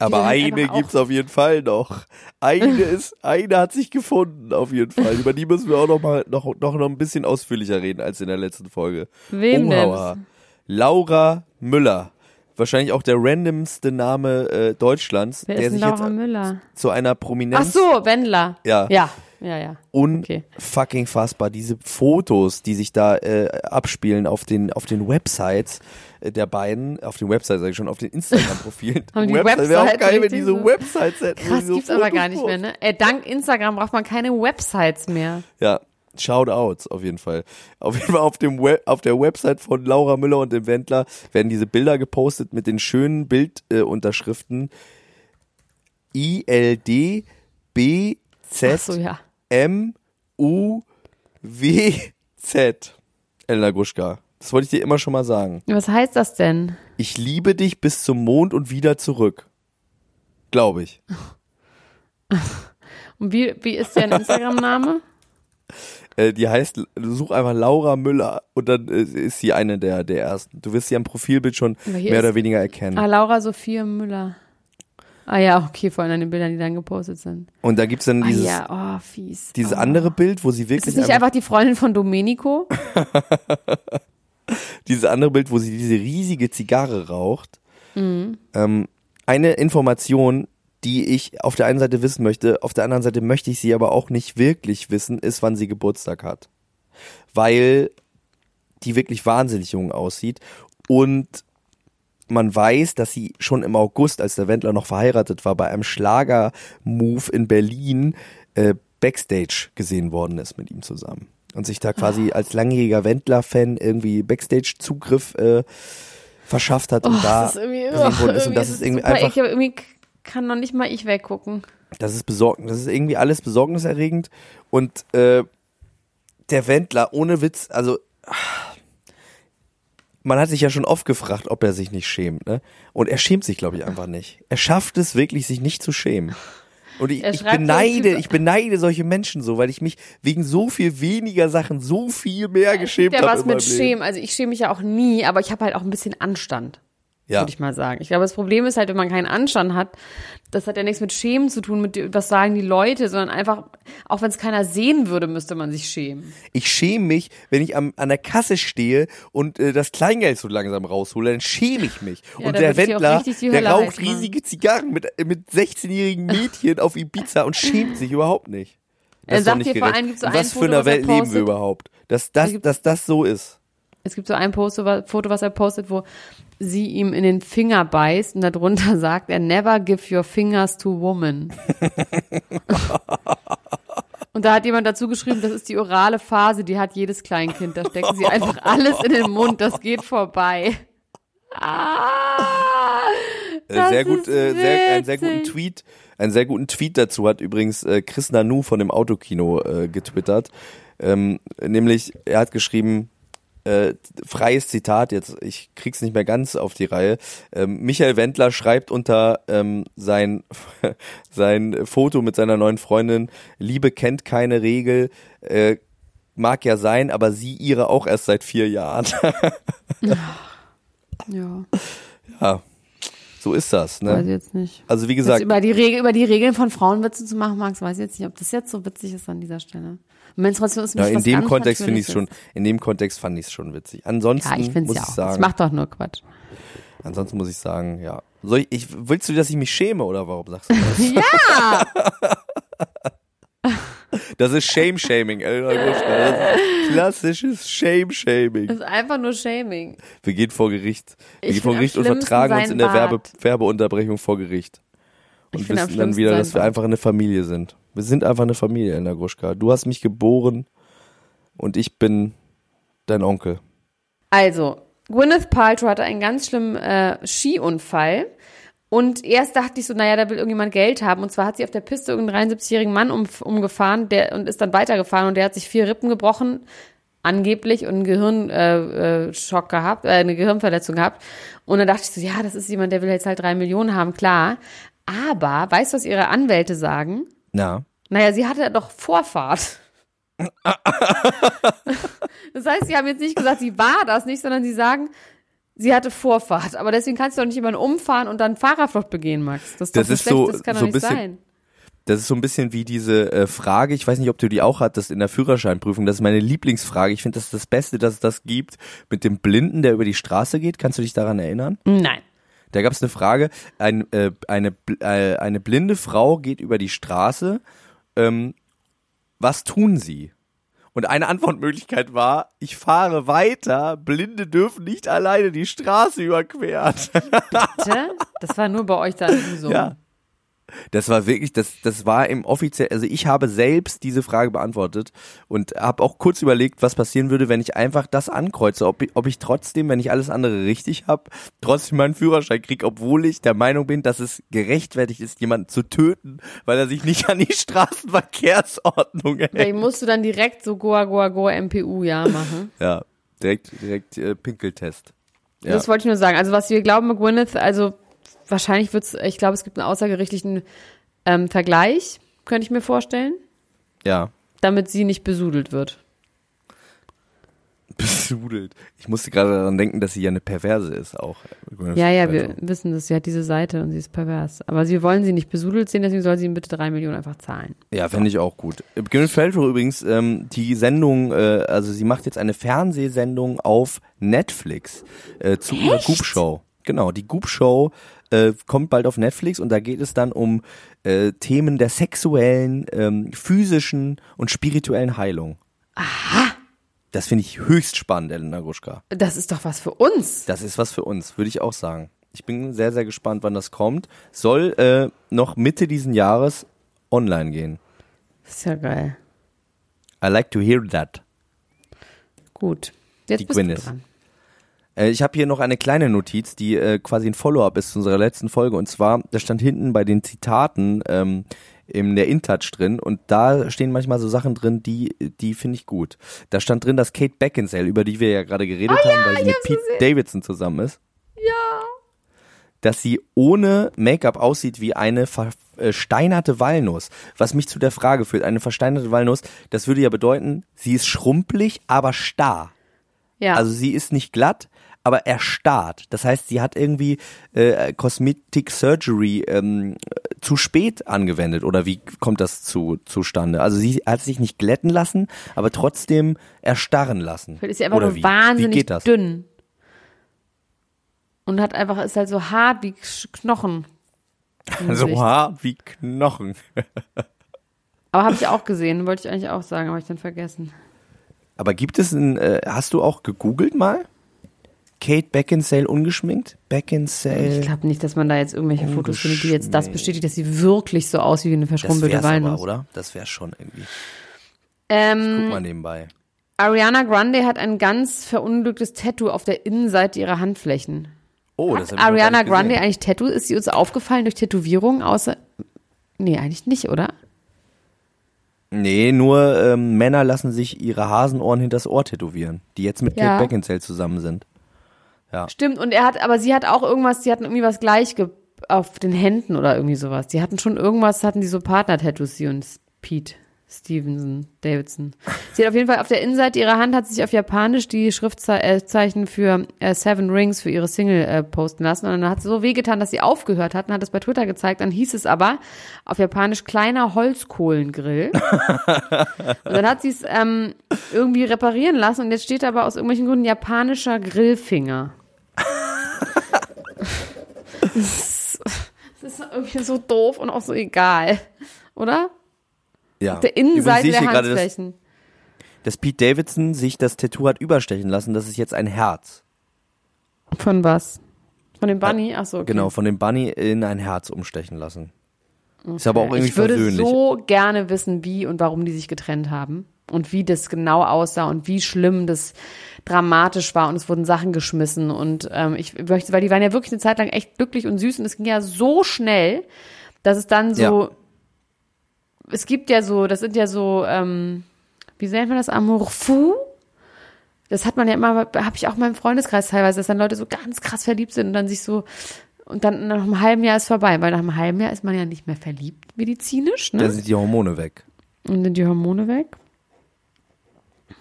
Aber eine gibt's auf jeden Fall noch. Eine ist, eine hat sich gefunden, auf jeden Fall. Über die müssen wir auch noch mal, noch, noch, noch ein bisschen ausführlicher reden als in der letzten Folge. Wem Umhauer. Laura Müller. Wahrscheinlich auch der randomste Name äh, Deutschlands, Wer der ist sich jetzt Laura Müller? zu einer Prominenz Ach so, Wendler. Ja. Ja, ja, ja. okay. unfucking fassbar. Diese Fotos, die sich da äh, abspielen auf den auf den Websites äh, der beiden, auf den Websites sag ich schon, auf den Instagram-Profilen. Haben die Website wäre auch geil, wenn diese so? Websites hätten. Krass, die so gibt's aber Fotos gar nicht mehr, ne? Äh, dank Instagram braucht man keine Websites mehr. Ja, Shoutouts auf jeden Fall. Auf jeden Fall auf dem Web, auf der Website von Laura Müller und dem Wendler werden diese Bilder gepostet mit den schönen Bildunterschriften äh, ILD B Z Ach so, ja. M U W Z. Elena Gruschka. Das wollte ich dir immer schon mal sagen. Was heißt das denn? Ich liebe dich bis zum Mond und wieder zurück. Glaube ich. Und wie, wie ist dein Instagram-Name? Äh, die heißt, such einfach Laura Müller und dann äh, ist sie eine der, der ersten. Du wirst sie am Profilbild schon mehr oder weniger erkennen. Ah, Laura Sophia Müller. Ah ja, okay, vor allem an den Bildern, die dann gepostet sind. Und da gibt's dann dieses, ah ja, oh, fies. dieses oh. andere Bild, wo sie Ist wirklich das nicht einfach die Freundin von Domenico? dieses andere Bild, wo sie diese riesige Zigarre raucht. Mhm. Ähm, eine Information, die ich auf der einen Seite wissen möchte, auf der anderen Seite möchte ich sie aber auch nicht wirklich wissen, ist, wann sie Geburtstag hat. weil die wirklich wahnsinnig jung aussieht und man weiß, dass sie schon im August, als der Wendler noch verheiratet war, bei einem Schlager-Move in Berlin äh, Backstage gesehen worden ist mit ihm zusammen. Und sich da quasi als langjähriger Wendler-Fan irgendwie Backstage-Zugriff äh, verschafft hat und Oh, da das ist gesehen oh, worden ist. Und das ist irgendwie einfach eklig, aber irgendwie kann noch nicht mal ich weggucken. das ist besorgend, das ist irgendwie alles besorgniserregend und äh, der Wendler ohne Witz, also ah, man hat sich ja schon oft gefragt, ob er sich nicht schämt, ne? Und er schämt sich, glaube ich, einfach nicht. Er schafft es wirklich, sich nicht zu schämen. Und ich, ich beneide, ich beneide solche Menschen so, weil ich mich wegen so viel weniger Sachen so viel mehr geschämt Ja, habe. was in meinem mit. Schämen. Also ich schäme mich ja auch nie, aber ich habe halt auch ein bisschen Anstand. Ja. würde ich mal sagen. Ich glaube, das Problem ist halt, wenn man keinen Anstand hat, das hat ja nichts mit Schämen zu tun, mit was sagen die Leute, sondern einfach, auch wenn es keiner sehen würde, müsste man sich schämen. Ich schäme mich, wenn ich am, an der Kasse stehe und äh, das Kleingeld so langsam raushole, dann schäme ich mich. Ja, und der Wendler, der raucht riesige Zigarren mit, mit 16-jährigen Mädchen auf Ibiza und schämt sich überhaupt nicht. Er ist doch sagt dir vor allem, gibt's so was für Foto, was er Welt leben wir überhaupt? Dass das, gibt- dass das so ist. Es gibt so ein Post, Foto, was er postet, wo sie ihm in den Finger beißt und darunter sagt er, never give your fingers to woman. und da hat jemand dazu geschrieben, das ist die orale Phase, die hat jedes Kleinkind. Da stecken sie einfach alles in den Mund, das geht vorbei. Ah, Äh, sehr gut, äh, sehr, einen sehr guten. Tweet, einen sehr guten Tweet dazu hat übrigens äh, Chris Nanu von dem Autokino äh, getwittert. Ähm, nämlich, er hat geschrieben, äh, freies Zitat, jetzt, ich krieg's nicht mehr ganz auf die Reihe. Ähm, Michael Wendler schreibt unter ähm, sein, sein Foto mit seiner neuen Freundin, Liebe kennt keine Regel, äh, mag ja sein, aber sie ihre auch erst seit vier Jahren. Ja, ja, so ist das, weiß ich ne? jetzt nicht. Also wie Jetzt gesagt, über die Regel, über die Regeln von Frauenwitze zu machen, Max, weiß ich jetzt nicht, ob das jetzt so witzig ist an dieser Stelle. Menstruation ist Ja, in dem Kontext finde ich es schon, in dem Kontext fand ich es schon witzig. Ansonsten Ja, ich muss ja ich auch. Das sagen, macht doch nur Quatsch. ansonsten muss ich sagen, ja. Soll ich, ich, willst du, dass ich mich schäme oder warum sagst du das? Ja! Das ist Shame-Shaming, klassisches Shame-Shaming. Das ist einfach nur Shaming. Wir gehen vor Gericht. Wir Ich gehen vor Gericht und vertragen uns in der Werbe. Werbeunterbrechung vor Gericht. Und wissen dann wieder, dass wir einfach eine Familie sind. Wir sind einfach eine Familie, Elena Gruschka. Du hast mich geboren und ich bin dein Onkel. Also, Gwyneth Paltrow hatte einen ganz schlimmen äh, Skiunfall. Und erst dachte ich so, naja, da will irgendjemand Geld haben. Und zwar hat sie auf der Piste irgendeinen 73-jährigen Mann um, umgefahren der, und ist dann weitergefahren und der hat sich vier Rippen gebrochen, angeblich, und einen Gehirnschock äh, äh, gehabt, äh, eine Gehirnverletzung gehabt. Und dann dachte ich so, ja, das ist jemand, der will jetzt halt drei Millionen haben, klar. Aber, weißt du, was ihre Anwälte sagen? Na, Naja, sie hatte doch Vorfahrt. das heißt, sie haben jetzt nicht gesagt, sie war das nicht, sondern sie sagen, sie hatte Vorfahrt. Aber deswegen kannst du doch nicht jemanden umfahren und dann Fahrerflucht begehen, Max. Das ist, Das ist schlecht, so- das kann so doch nicht bisschen- sein. Das ist so ein bisschen wie diese äh, Frage, ich weiß nicht, ob du die auch hattest in der Führerscheinprüfung, das ist meine Lieblingsfrage. Ich finde, das ist das Beste, dass es das gibt, mit dem Blinden, der über die Straße geht. Kannst du dich daran erinnern? Nein. Da gab es eine Frage, ein, äh, eine, äh, eine blinde Frau geht über die Straße, ähm, was tun sie? Und eine Antwortmöglichkeit war, ich fahre weiter, Blinde dürfen nicht alleine die Straße überqueren. Bitte? Das war nur bei euch da so. Ja. Das war wirklich, das, das war im offiziell, also ich habe selbst diese Frage beantwortet und habe auch kurz überlegt, was passieren würde, wenn ich einfach das ankreuze, ob ich, ob ich trotzdem, wenn ich alles andere richtig habe, trotzdem meinen Führerschein kriege, obwohl ich der Meinung bin, dass es gerechtfertigt ist, jemanden zu töten, weil er sich nicht an die Straßenverkehrsordnung hält. Vielleicht musst du dann direkt so Goa, Goa, Goa, MPU, ja, machen. Ja, direkt, direkt äh, Pinkeltest. Ja. Das wollte ich nur sagen. Also, was wir glauben mit Gwyneth, also wahrscheinlich wird's, ich glaube, es gibt einen außergerichtlichen ähm, Vergleich, könnte ich mir vorstellen, ja. damit sie nicht besudelt wird. Besudelt. Ich musste gerade daran denken, dass sie ja eine Perverse ist auch. Ja, ja, Also. wir wissen das. Sie hat diese Seite und sie ist pervers. Aber sie wollen sie nicht besudelt sehen, deswegen soll sie ihm bitte drei Millionen einfach zahlen. Ja, fände ich auch gut. Gwyneth Paltrow übrigens, ähm, die Sendung, äh, also sie macht jetzt eine Fernsehsendung auf Netflix äh, zu ihrer Goop Show. Genau, die Goop Show äh, kommt bald auf Netflix und da geht es dann um äh, Themen der sexuellen, ähm, physischen und spirituellen Heilung. Das finde ich höchst spannend, Elena Gruschka. Das ist doch was für uns. Das ist was für uns, würde ich auch sagen. Ich bin sehr, sehr gespannt, wann das kommt. Soll äh, noch Mitte diesen Jahres online gehen. Das ist ja geil. I like to hear that. Gut. Jetzt Die bist du Gwyneth. dran. Äh, ich habe hier noch eine kleine Notiz, die äh, quasi ein Follow-up ist zu unserer letzten Folge. Und zwar, da stand hinten bei den Zitaten ähm, in der InTouch drin und da stehen manchmal so Sachen drin, die, die finde ich gut. Da stand drin, dass Kate Beckinsale, über die wir ja gerade geredet haben, weil sie mit Pete Davidson zusammen ist. Ja. Dass sie ohne Make-up aussieht wie eine versteinerte Walnuss. Was mich zu der Frage führt, eine versteinerte Walnuss, das würde ja bedeuten, sie ist schrumpelig, aber starr. Ja. Also sie ist nicht glatt, aber erstarrt. Das heißt, sie hat irgendwie äh, Cosmetic Surgery ähm, zu spät angewendet oder wie kommt das zu zustande? Also sie hat sich nicht glätten lassen, aber trotzdem erstarren lassen. Vielleicht ist sie einfach oder nur wie? wahnsinnig wie geht das? dünn. Und hat einfach, ist halt so hart wie Knochen. So hart wie Knochen. Aber habe ich auch gesehen, wollte ich eigentlich auch sagen, habe ich dann vergessen. Aber gibt es ein, äh, hast du auch gegoogelt mal? Kate Beckinsale ungeschminkt? Beckinsale. Ich glaube nicht, dass man da jetzt irgendwelche Fotos findet, die jetzt das bestätigt, dass sie wirklich so aussieht wie eine das verschrumpelte wär's aber, Walnuss. oder? Das wäre schon irgendwie. Guck Ähm, mal nebenbei. Ariana Grande hat ein ganz verunglücktes Tattoo auf der Innenseite ihrer Handflächen. Oh, Hat das gar Ariana Grande eigentlich Tattoo? Ist sie uns aufgefallen durch Tätowierungen außer. Nee, eigentlich nicht, oder? Nee, nur ähm, Männer lassen sich ihre Hasenohren hinters Ohr tätowieren, die jetzt mit Ja. Kate Beckinsale zusammen sind. Stimmt, und er hat, aber sie hat auch irgendwas, die hatten irgendwie was gleich auf den Händen oder irgendwie sowas. Die hatten schon irgendwas, hatten die so Partner-Tattoos, sie und Pete Stevenson, Davidson. Sie hat auf jeden Fall auf der Innenseite ihrer Hand hat sie sich auf Japanisch die Schriftzeichen für äh, Seven Rings für ihre Single äh, posten lassen. Und dann hat sie so wehgetan, dass sie aufgehört hat und hat es bei Twitter gezeigt. Dann hieß es aber auf Japanisch kleiner Holzkohlengrill. und dann hat sie es ähm, irgendwie reparieren lassen und jetzt steht aber aus irgendwelchen Gründen japanischer Grillfinger. Das ist, das ist irgendwie so doof und auch so egal, oder? Ja. Auf der Innenseite der dass, Handflächen. dass Pete Davidson sich das Tattoo hat überstechen lassen. Das ist jetzt ein Herz. Von was? Von dem Bunny? Ach so, okay. Genau, von dem Bunny in ein Herz umstechen lassen. Ist aber auch irgendwie ich würde versöhnlich. so gerne wissen, wie und warum die sich getrennt haben. Und wie das genau aussah und wie schlimm das dramatisch war und es wurden Sachen geschmissen und ähm, ich möchte, weil die waren ja wirklich eine Zeit lang echt glücklich und süß und es ging ja so schnell, dass es dann so, Ja. es gibt ja so, das sind ja so, ähm, wie nennt man das, Amour fou? Das hat man ja immer, habe ich auch in meinem Freundeskreis teilweise, dass dann Leute so ganz krass verliebt sind und dann sich so, und dann nach einem halben Jahr ist vorbei, weil nach einem halben Jahr ist man ja nicht mehr verliebt, medizinisch, ne? sind die Hormone weg. Und sind die Hormone weg.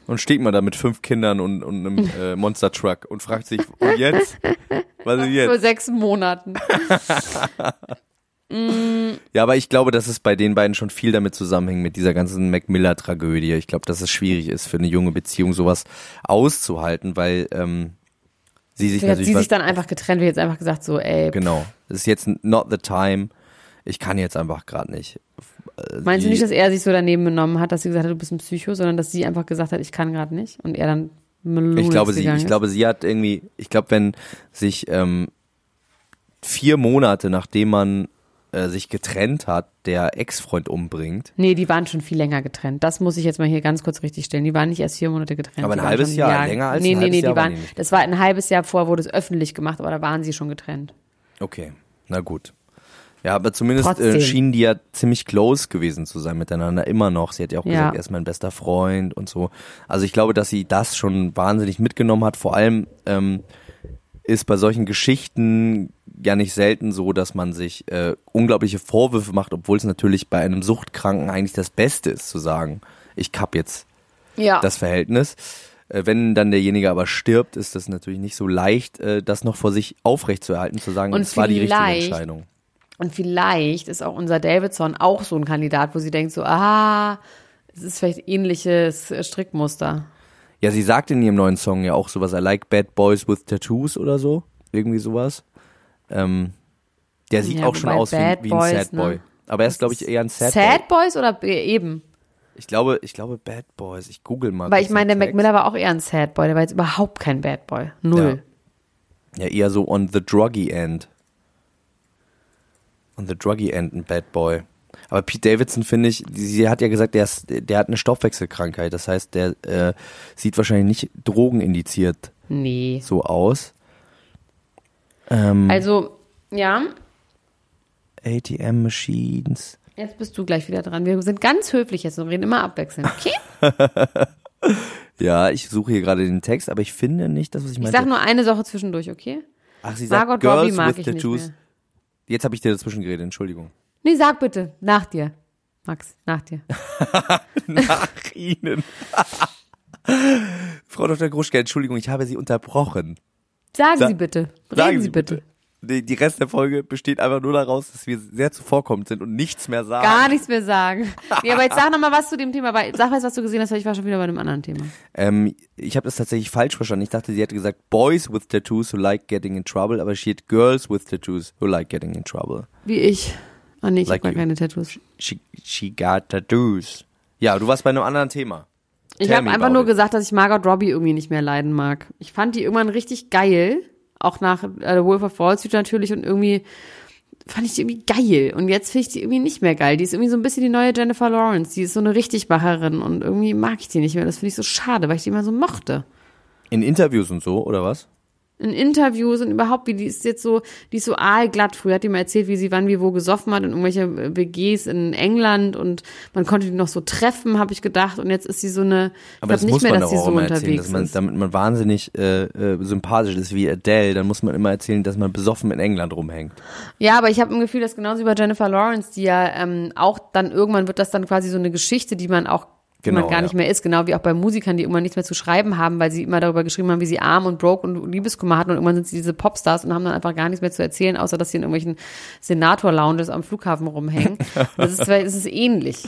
Und steht man da mit fünf Kindern und, und einem äh, Monster Truck und fragt sich, und jetzt? Was ist jetzt? sechs Monaten. Ja, aber ich glaube, dass es bei den beiden schon viel damit zusammenhängt, mit dieser ganzen Mac Miller-Tragödie. Ich glaube, dass es schwierig ist, für eine junge Beziehung sowas auszuhalten, weil ähm, sie sich Vielleicht natürlich sie sich dann einfach getrennt, wie jetzt einfach gesagt, so, ey, genau. Es ist jetzt not the time. Ich kann jetzt einfach gerade nicht. Meinst du nicht, dass er sich so daneben genommen hat, dass sie gesagt hat, du bist ein Psycho, sondern dass sie einfach gesagt hat, ich kann gerade nicht und er dann Ich glaube, sie, ich ist? glaube, sie hat irgendwie, ich glaube, wenn sich ähm, vier Monate nachdem man äh, sich getrennt hat, der Ex-Freund umbringt, Nee, die waren schon viel länger getrennt. Das muss ich jetzt mal hier ganz kurz richtig stellen. Die waren nicht erst vier Monate getrennt. Aber ein halbes schon Jahr, länger als nee, ein nee, halbes nee, Jahr waren, die nicht. das war ein halbes Jahr vor, wurde es öffentlich gemacht, aber da waren sie schon getrennt. okay, na gut. Ja, aber zumindest äh, schienen die ja ziemlich close gewesen zu sein miteinander, immer noch. Sie hat ja auch Ja. gesagt, er ist mein bester Freund und so. Also ich glaube, dass sie das schon wahnsinnig mitgenommen hat. Vor allem ähm, ist bei solchen Geschichten ja nicht selten so, dass man sich äh, unglaubliche Vorwürfe macht, obwohl es natürlich bei einem Suchtkranken eigentlich das Beste ist, zu sagen, ich kapp jetzt Ja. das Verhältnis. Äh, Wenn dann derjenige aber stirbt, ist das natürlich nicht so leicht, äh, das noch vor sich aufrechtzuerhalten, zu sagen, Und es war die richtige Entscheidung. Und vielleicht ist auch unser Davidson auch so ein Kandidat, wo sie denkt so, ah, es ist vielleicht ähnliches äh, Strickmuster. Ja, sie sagt in ihrem neuen Song ja auch sowas, I like bad boys with tattoos oder so. Irgendwie sowas. Ähm, der sieht Ja, auch schon aus wie, wie ein Boys, Sad Boy. ne? Aber er ist, glaube ich, eher ein Sad, Sad Boys oder eben? Ich glaube, ich glaube Bad Boys. Ich google mal. Weil ich meine, der Mac. Miller war auch eher ein Sad Boy, der war jetzt überhaupt kein Bad Boy. Null. Ja, eher so on the druggy end. On the druggy end ein Bad Boy. Aber Pete Davidson finde ich, sie hat ja gesagt, der, ist, der hat eine Stoffwechselkrankheit. Das heißt, der äh, sieht wahrscheinlich nicht drogenindiziert Nee. so aus. Ähm, Also, ja, ATM Machines. jetzt bist du gleich wieder dran. Wir sind ganz höflich jetzt und reden immer abwechselnd. Okay? Ja, ich suche hier gerade den Text, aber ich finde nicht das, was ich Ich meinte. sag nur eine Sache zwischendurch, okay? Ach, sie sagt Margot Girls Robbie mag with ich nicht Tattoos. mehr. Jetzt habe ich dir dazwischen geredet, Entschuldigung. Nee, sag bitte. Nach dir. Max, nach dir. Nach Ihnen. Frau Dr. Gruschke, Entschuldigung, ich habe Sie unterbrochen. Sagen Sa- Sie bitte. Reden Sagen Sie bitte. Die, die Rest der Folge besteht einfach nur daraus, dass wir sehr zuvorkommend sind und nichts mehr sagen. Gar nichts mehr sagen. Nee, aber jetzt sag noch mal was zu dem Thema. Weil, sag mal, was du gesehen hast, weil ich war schon wieder bei einem anderen Thema. Ähm, ich habe das tatsächlich falsch verstanden. Ich dachte, sie hätte gesagt Boys with Tattoos who like getting in trouble, aber she had Girls with Tattoos who like getting in trouble. Wie ich. Ah nee, ich Like hab gar keine Tattoos. She, she got Tattoos. Ja, du warst bei einem anderen Thema. Ich habe einfach nur it. gesagt, dass ich Margot Robbie irgendwie nicht mehr leiden mag. Ich fand die irgendwann richtig geil. Auch nach äh, Wolf of Wall Street natürlich und irgendwie fand ich die irgendwie geil. Und jetzt finde ich die irgendwie nicht mehr geil. Die ist irgendwie so ein bisschen die neue Jennifer Lawrence. Die ist so eine Richtigmacherin und irgendwie mag ich die nicht mehr. Das finde ich so schade, weil ich die immer so mochte. In Interviews und so, oder was? In Interviews und überhaupt, wie die ist jetzt so, die ist so aalglatt. Früher hat die mal erzählt, wie sie wann wie wo gesoffen hat in irgendwelche äh, WGs in England und man konnte die noch so treffen, habe ich gedacht. Und jetzt ist sie so eine, ich Aber das glaube nicht muss mehr, man dass doch sie auch so immer erzählen, unterwegs dass man, ist. damit man wahnsinnig äh, äh, sympathisch ist wie Adele, dann muss man immer erzählen, dass man besoffen in England rumhängt. Ja, aber ich habe ein Gefühl, dass genauso wie bei Jennifer Lawrence, die ja ähm, auch dann irgendwann wird das dann quasi so eine Geschichte, die man auch Genau, man gar ja. nicht mehr ist, genau wie auch bei Musikern, die irgendwann nichts mehr zu schreiben haben, weil sie immer darüber geschrieben haben, wie sie arm und broke und Liebeskummer hatten und irgendwann sind sie diese Popstars und haben dann einfach gar nichts mehr zu erzählen, außer dass sie in irgendwelchen Senator-Lounges am Flughafen rumhängen. das ist, das ist ähnlich,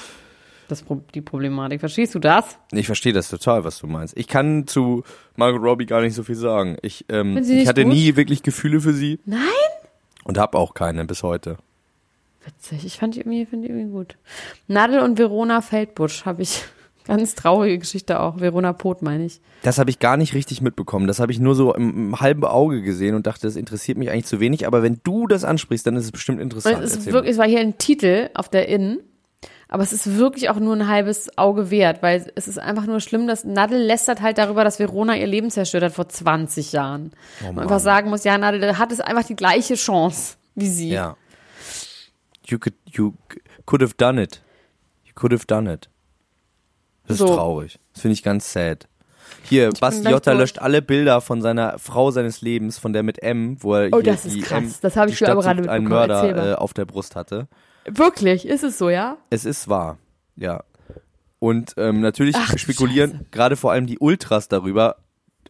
das, die Problematik. Verstehst du das? Ich verstehe das total, was du meinst. Ich kann zu Margot Robbie gar nicht so viel sagen. Ich, ähm, ich hatte gut? nie wirklich Gefühle für sie Nein? und habe auch keine bis heute. Witzig, ich fand die irgendwie, finde die irgendwie gut. Nadel und Verona Feldbusch habe ich, ganz traurige Geschichte auch. Verona Pot meine ich. Das habe ich gar nicht richtig mitbekommen. Das habe ich nur so im, im halben Auge gesehen und dachte, das interessiert mich eigentlich zu wenig. Aber wenn du das ansprichst, dann ist es bestimmt interessant. Und es ist wirklich, es war hier ein Titel auf der In, aber es ist wirklich auch nur ein halbes Auge wert, weil es ist einfach nur schlimm, dass Nadel lästert halt darüber, dass Verona ihr Leben zerstört hat vor 20 Jahren. Oh Man einfach sagen muss, ja, Nadel hat es einfach die gleiche Chance wie sie. Ja. You could, you could have done it. You could have done it. Das ist So. traurig. Das finde ich ganz sad. Hier, Basti gleich Jotta durch. löscht alle Bilder von seiner Frau seines Lebens, von der mit M, wo er Oh, das ist krass. M, Das habe ich Stadt gerade sucht einen Mörder äh, auf der Brust hatte. Wirklich, ist es so, ja? Es ist wahr, ja. Und ähm, natürlich Ach, spekulieren gerade vor allem die Ultras darüber,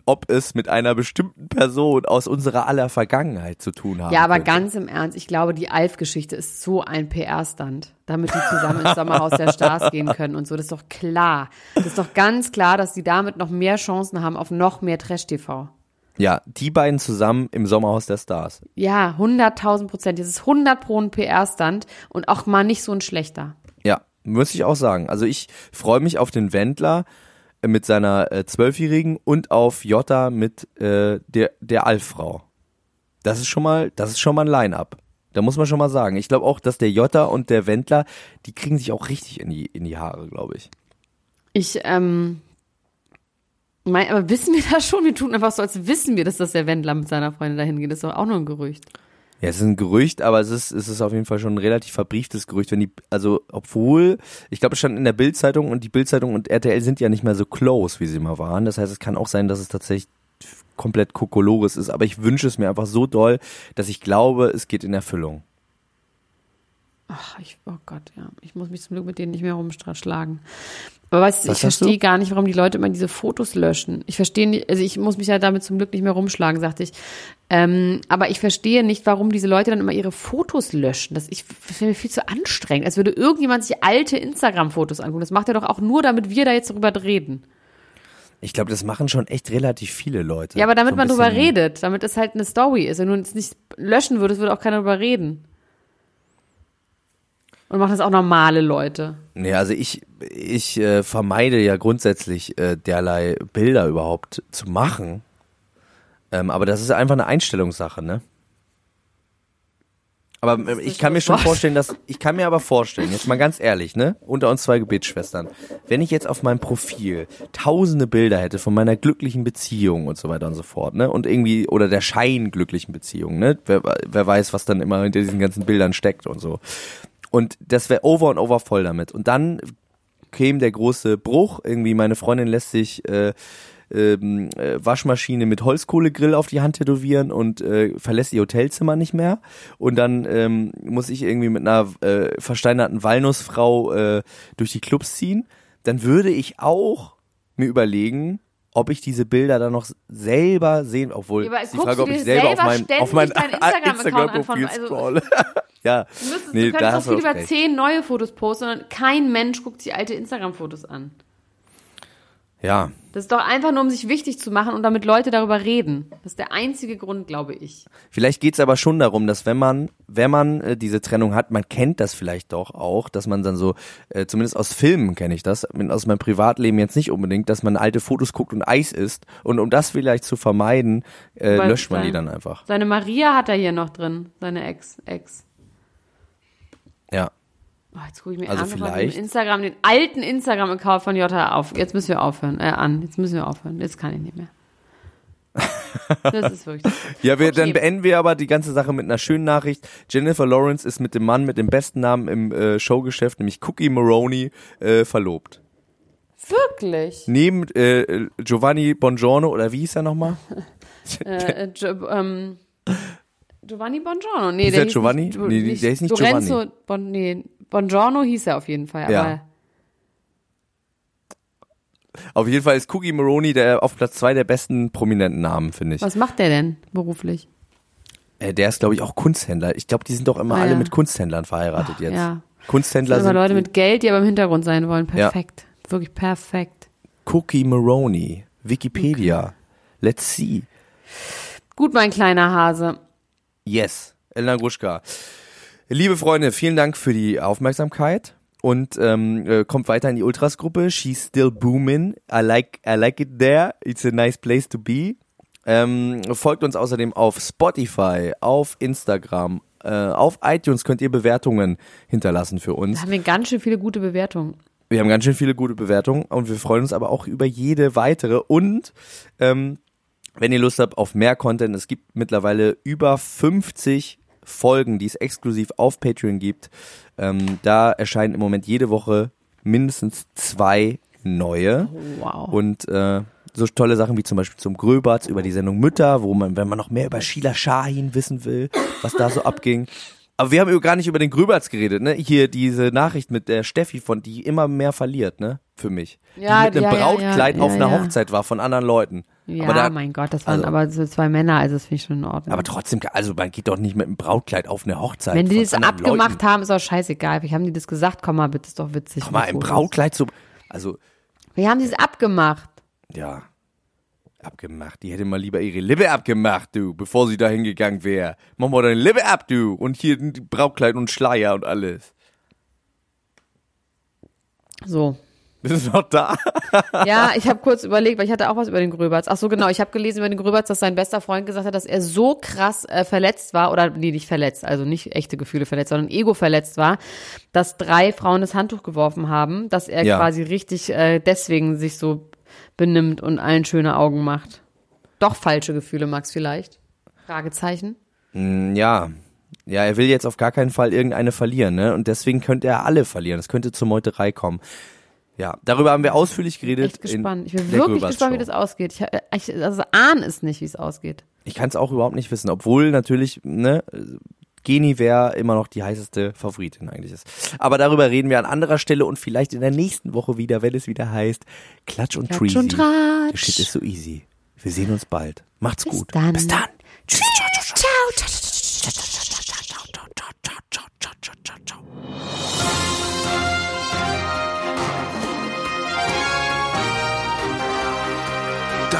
ob es mit einer bestimmten Person aus unserer aller Vergangenheit zu tun haben Ja, aber könnte. ganz im Ernst, ich glaube, die Alf-Geschichte ist so ein PR-Stand, damit die zusammen ins Sommerhaus der Stars gehen können und so. Das ist doch klar. Das ist doch ganz klar, dass die damit noch mehr Chancen haben auf noch mehr Trash-TV. Ja, die beiden zusammen im Sommerhaus der Stars. Ja, 100.000 Prozent. Das ist 100 pro ein PR-Stand und auch mal nicht so ein schlechter. Ja, muss ich auch sagen. Also ich freue mich auf den Wendler mit seiner äh, Zwölfjährigen und auf Jota mit äh, der, der Alf-Frau. Das ist schon mal, das ist schon mal ein Line-Up. Da muss man schon mal sagen. Ich glaube auch, dass der Jota und der Wendler, die kriegen sich auch richtig in die, in die Haare, glaube ich. Ich, ähm, mein, aber wissen wir das schon? Wir tun einfach so, als wissen wir, dass das der Wendler mit seiner Freundin dahin geht. Das ist doch auch nur ein Gerücht. Ja, es ist ein Gerücht, aber es ist, es ist auf jeden Fall schon ein relativ verbrieftes Gerücht, wenn die, also, obwohl, ich glaube, es stand in der Bildzeitung und die Bildzeitung und RTL sind ja nicht mehr so close, wie sie mal waren. Das heißt, es kann auch sein, dass es tatsächlich komplett Kokolores ist, aber ich wünsche es mir einfach so doll, dass ich glaube, es geht in Erfüllung. Ach, ich, oh Gott, ja. Ich muss mich zum Glück mit denen nicht mehr rumschlagen. Aber weißt du, ich verstehe gar nicht, warum die Leute immer diese Fotos löschen. Ich verstehe nicht, also ich muss mich ja damit zum Glück nicht mehr rumschlagen, sagte ich. Ähm, aber ich verstehe nicht, warum diese Leute dann immer ihre Fotos löschen. Das ich finde mir viel zu anstrengend. Als würde irgendjemand sich alte Instagram-Fotos angucken. Das macht er doch auch nur, damit wir da jetzt drüber reden. Ich glaube, das machen schon echt relativ viele Leute. Ja, aber damit So man drüber redet, damit es halt eine Story ist. Wenn du es nicht löschen würdest, würde auch keiner drüber reden. Und machen das auch normale Leute? Nee, also ich, ich äh, vermeide ja grundsätzlich äh, derlei Bilder überhaupt zu machen. Ähm, aber das ist einfach eine Einstellungssache, ne? Aber äh, ich kann mir schon vorstellen, dass ich kann mir aber vorstellen, jetzt mal ganz ehrlich, ne, unter uns zwei Gebetsschwestern, wenn ich jetzt auf meinem Profil tausende Bilder hätte von meiner glücklichen Beziehung und so weiter und so fort, ne, und irgendwie oder der Schein glücklichen Beziehung, ne, wer, wer weiß, was dann immer hinter diesen ganzen Bildern steckt und so. Und das wäre over und over voll damit. Und dann käme der große Bruch, irgendwie meine Freundin lässt sich äh, ähm, äh, Waschmaschine mit Holzkohlegrill auf die Hand tätowieren und äh, verlässt ihr Hotelzimmer nicht mehr. Und dann ähm, muss ich irgendwie mit einer äh, versteinerten Walnussfrau äh, durch die Clubs ziehen. Dann würde ich auch mir überlegen, ob ich diese Bilder dann noch selber sehen, obwohl Ja, die Frage, du ob ich selber auf selber mein, ständig auf mein Instagram-Profil anfangen? Also- scrolle. ja, Du, müsstest, nee, du könntest viel auch lieber recht. zehn neue Fotos posten und kein Mensch guckt sich alte Instagram-Fotos an. Ja, Das ist doch einfach nur, um sich wichtig zu machen und damit Leute darüber reden. Das ist der einzige Grund, glaube ich. Vielleicht geht's aber schon darum, dass wenn man, wenn man äh, diese Trennung hat, man kennt das vielleicht doch auch, dass man dann so, äh, zumindest aus Filmen kenne ich das, aus meinem Privatleben jetzt nicht unbedingt, dass man alte Fotos guckt und Eis isst. Und um das vielleicht zu vermeiden, äh, löscht man die sein- dann einfach. Seine Maria hat er hier noch drin, seine Ex. Ex. Oh, jetzt gucke ich mir Also vielleicht- den Instagram, den alten Instagram-Account von Jota auf. Jetzt müssen wir aufhören. Äh, an. Jetzt müssen wir aufhören. Jetzt kann ich nicht mehr. Das ist wirklich. Ja, wir, Okay. dann beenden wir aber die ganze Sache mit einer schönen Nachricht. Jennifer Lawrence ist mit dem Mann mit dem besten Namen im äh, Showgeschäft, nämlich Cookie Maroney, äh, verlobt. Wirklich. Neben äh, Giovanni Bongiorno, oder wie hieß er nochmal? Äh, äh, ähm, Giovanni Bongiorno. Nee, Hieß der der Giovanni? Nicht, Nee, der hieß nicht Lorenzo Giovanni. Bon, nee, Bongiorno hieß er auf jeden Fall. Ja. Auf jeden Fall ist Cookie Maroney der auf Platz zwei der besten prominenten Namen, finde ich. was macht der denn beruflich? Äh, der ist, glaube ich, auch Kunsthändler. Ich glaube, die sind doch immer Ah, alle ja. mit Kunsthändlern verheiratet jetzt. Ja. Kunsthändler Das sind aber Leute mit Geld, die aber im Hintergrund sein wollen. Ja. Perfekt. Wirklich perfekt. Cookie Maroney, Wikipedia. Let's see. Gut, mein kleiner Hase. Yes, Elena Gruschka. Liebe Freunde, vielen Dank für die Aufmerksamkeit und ähm, äh, kommt weiter in die Ultras-Gruppe. She's still booming. I like, I like it there. It's a nice place to be. Ähm, folgt uns außerdem auf Spotify, auf Instagram, äh, auf iTunes könnt ihr Bewertungen hinterlassen für uns. Da haben wir ganz schön viele gute Bewertungen. Wir haben ganz schön viele gute Bewertungen und wir freuen uns aber auch über jede weitere. Und ähm, wenn ihr Lust habt auf mehr Content, es gibt mittlerweile über 50 Folgen, die es exklusiv auf Patreon gibt. Ähm, da erscheinen im Moment jede Woche mindestens zwei neue. Wow. Und äh, so tolle Sachen wie zum Beispiel zum Gröberts über die Sendung Mütter, wo man, wenn man noch mehr über Sheila Shahin wissen will, was da so abging. Aber wir haben gar nicht über den Gröberts geredet, ne? Hier diese Nachricht mit der Steffi von, die immer mehr verliert, ne? Für mich. Ja, die mit einem ja, Brautkleid ja, auf ja, einer ja. Hochzeit war von anderen Leuten. Ja, aber da, mein Gott, das waren also- aber so zwei Männer, also das finde ich schon in Ordnung. aber trotzdem, also man geht doch nicht mit einem Brautkleid auf eine Hochzeit. Wenn die das abgemacht Leuten. haben, ist auch scheißegal. Wie haben die das gesagt? Komm mal bitte, ist doch witzig. Guck mal, im Fotos. Brautkleid so, also, Wie haben die es abgemacht? ja, abgemacht. Die hätte mal lieber ihre Lippe abgemacht, du, bevor sie da hingegangen wäre. Mach mal deine Lippe ab, du. Und hier ein Brautkleid und Schleier und alles. So. Bist du noch da? Ja, ich habe kurz überlegt, weil ich hatte auch was über den Gröberts. Ach so, genau. Ich habe gelesen über den Gröberts, dass sein bester Freund gesagt hat, dass er so krass äh, verletzt war, oder nee, nicht verletzt, also nicht echte Gefühle verletzt, sondern Ego verletzt war, dass drei Frauen das Handtuch geworfen haben, dass er Ja. quasi richtig äh, deswegen sich so benimmt und allen schöne Augen macht. Doch falsche Gefühle, Max, vielleicht? Fragezeichen. Mm, Ja. Ja, er will jetzt auf gar keinen Fall irgendeine verlieren, ne? Und deswegen könnte er alle verlieren. Es könnte zur Meuterei kommen. Ja, darüber haben wir ausführlich geredet. Echt gespannt. Ich bin wirklich gespannt, wie Show. das ausgeht. Ich, ich also ahne es nicht, wie es ausgeht. Ich kann es auch überhaupt nicht wissen, obwohl natürlich, ne, Geni wäre immer noch die heißeste Favoritin eigentlich ist. Aber darüber reden wir an anderer Stelle und vielleicht in der nächsten Woche wieder, wenn es wieder heißt Klatsch und Klatsch Treasy. und Tratsch. Der Shit ist so easy. Wir sehen uns bald. Macht's Bis gut. dann. Bis dann. Tschüss.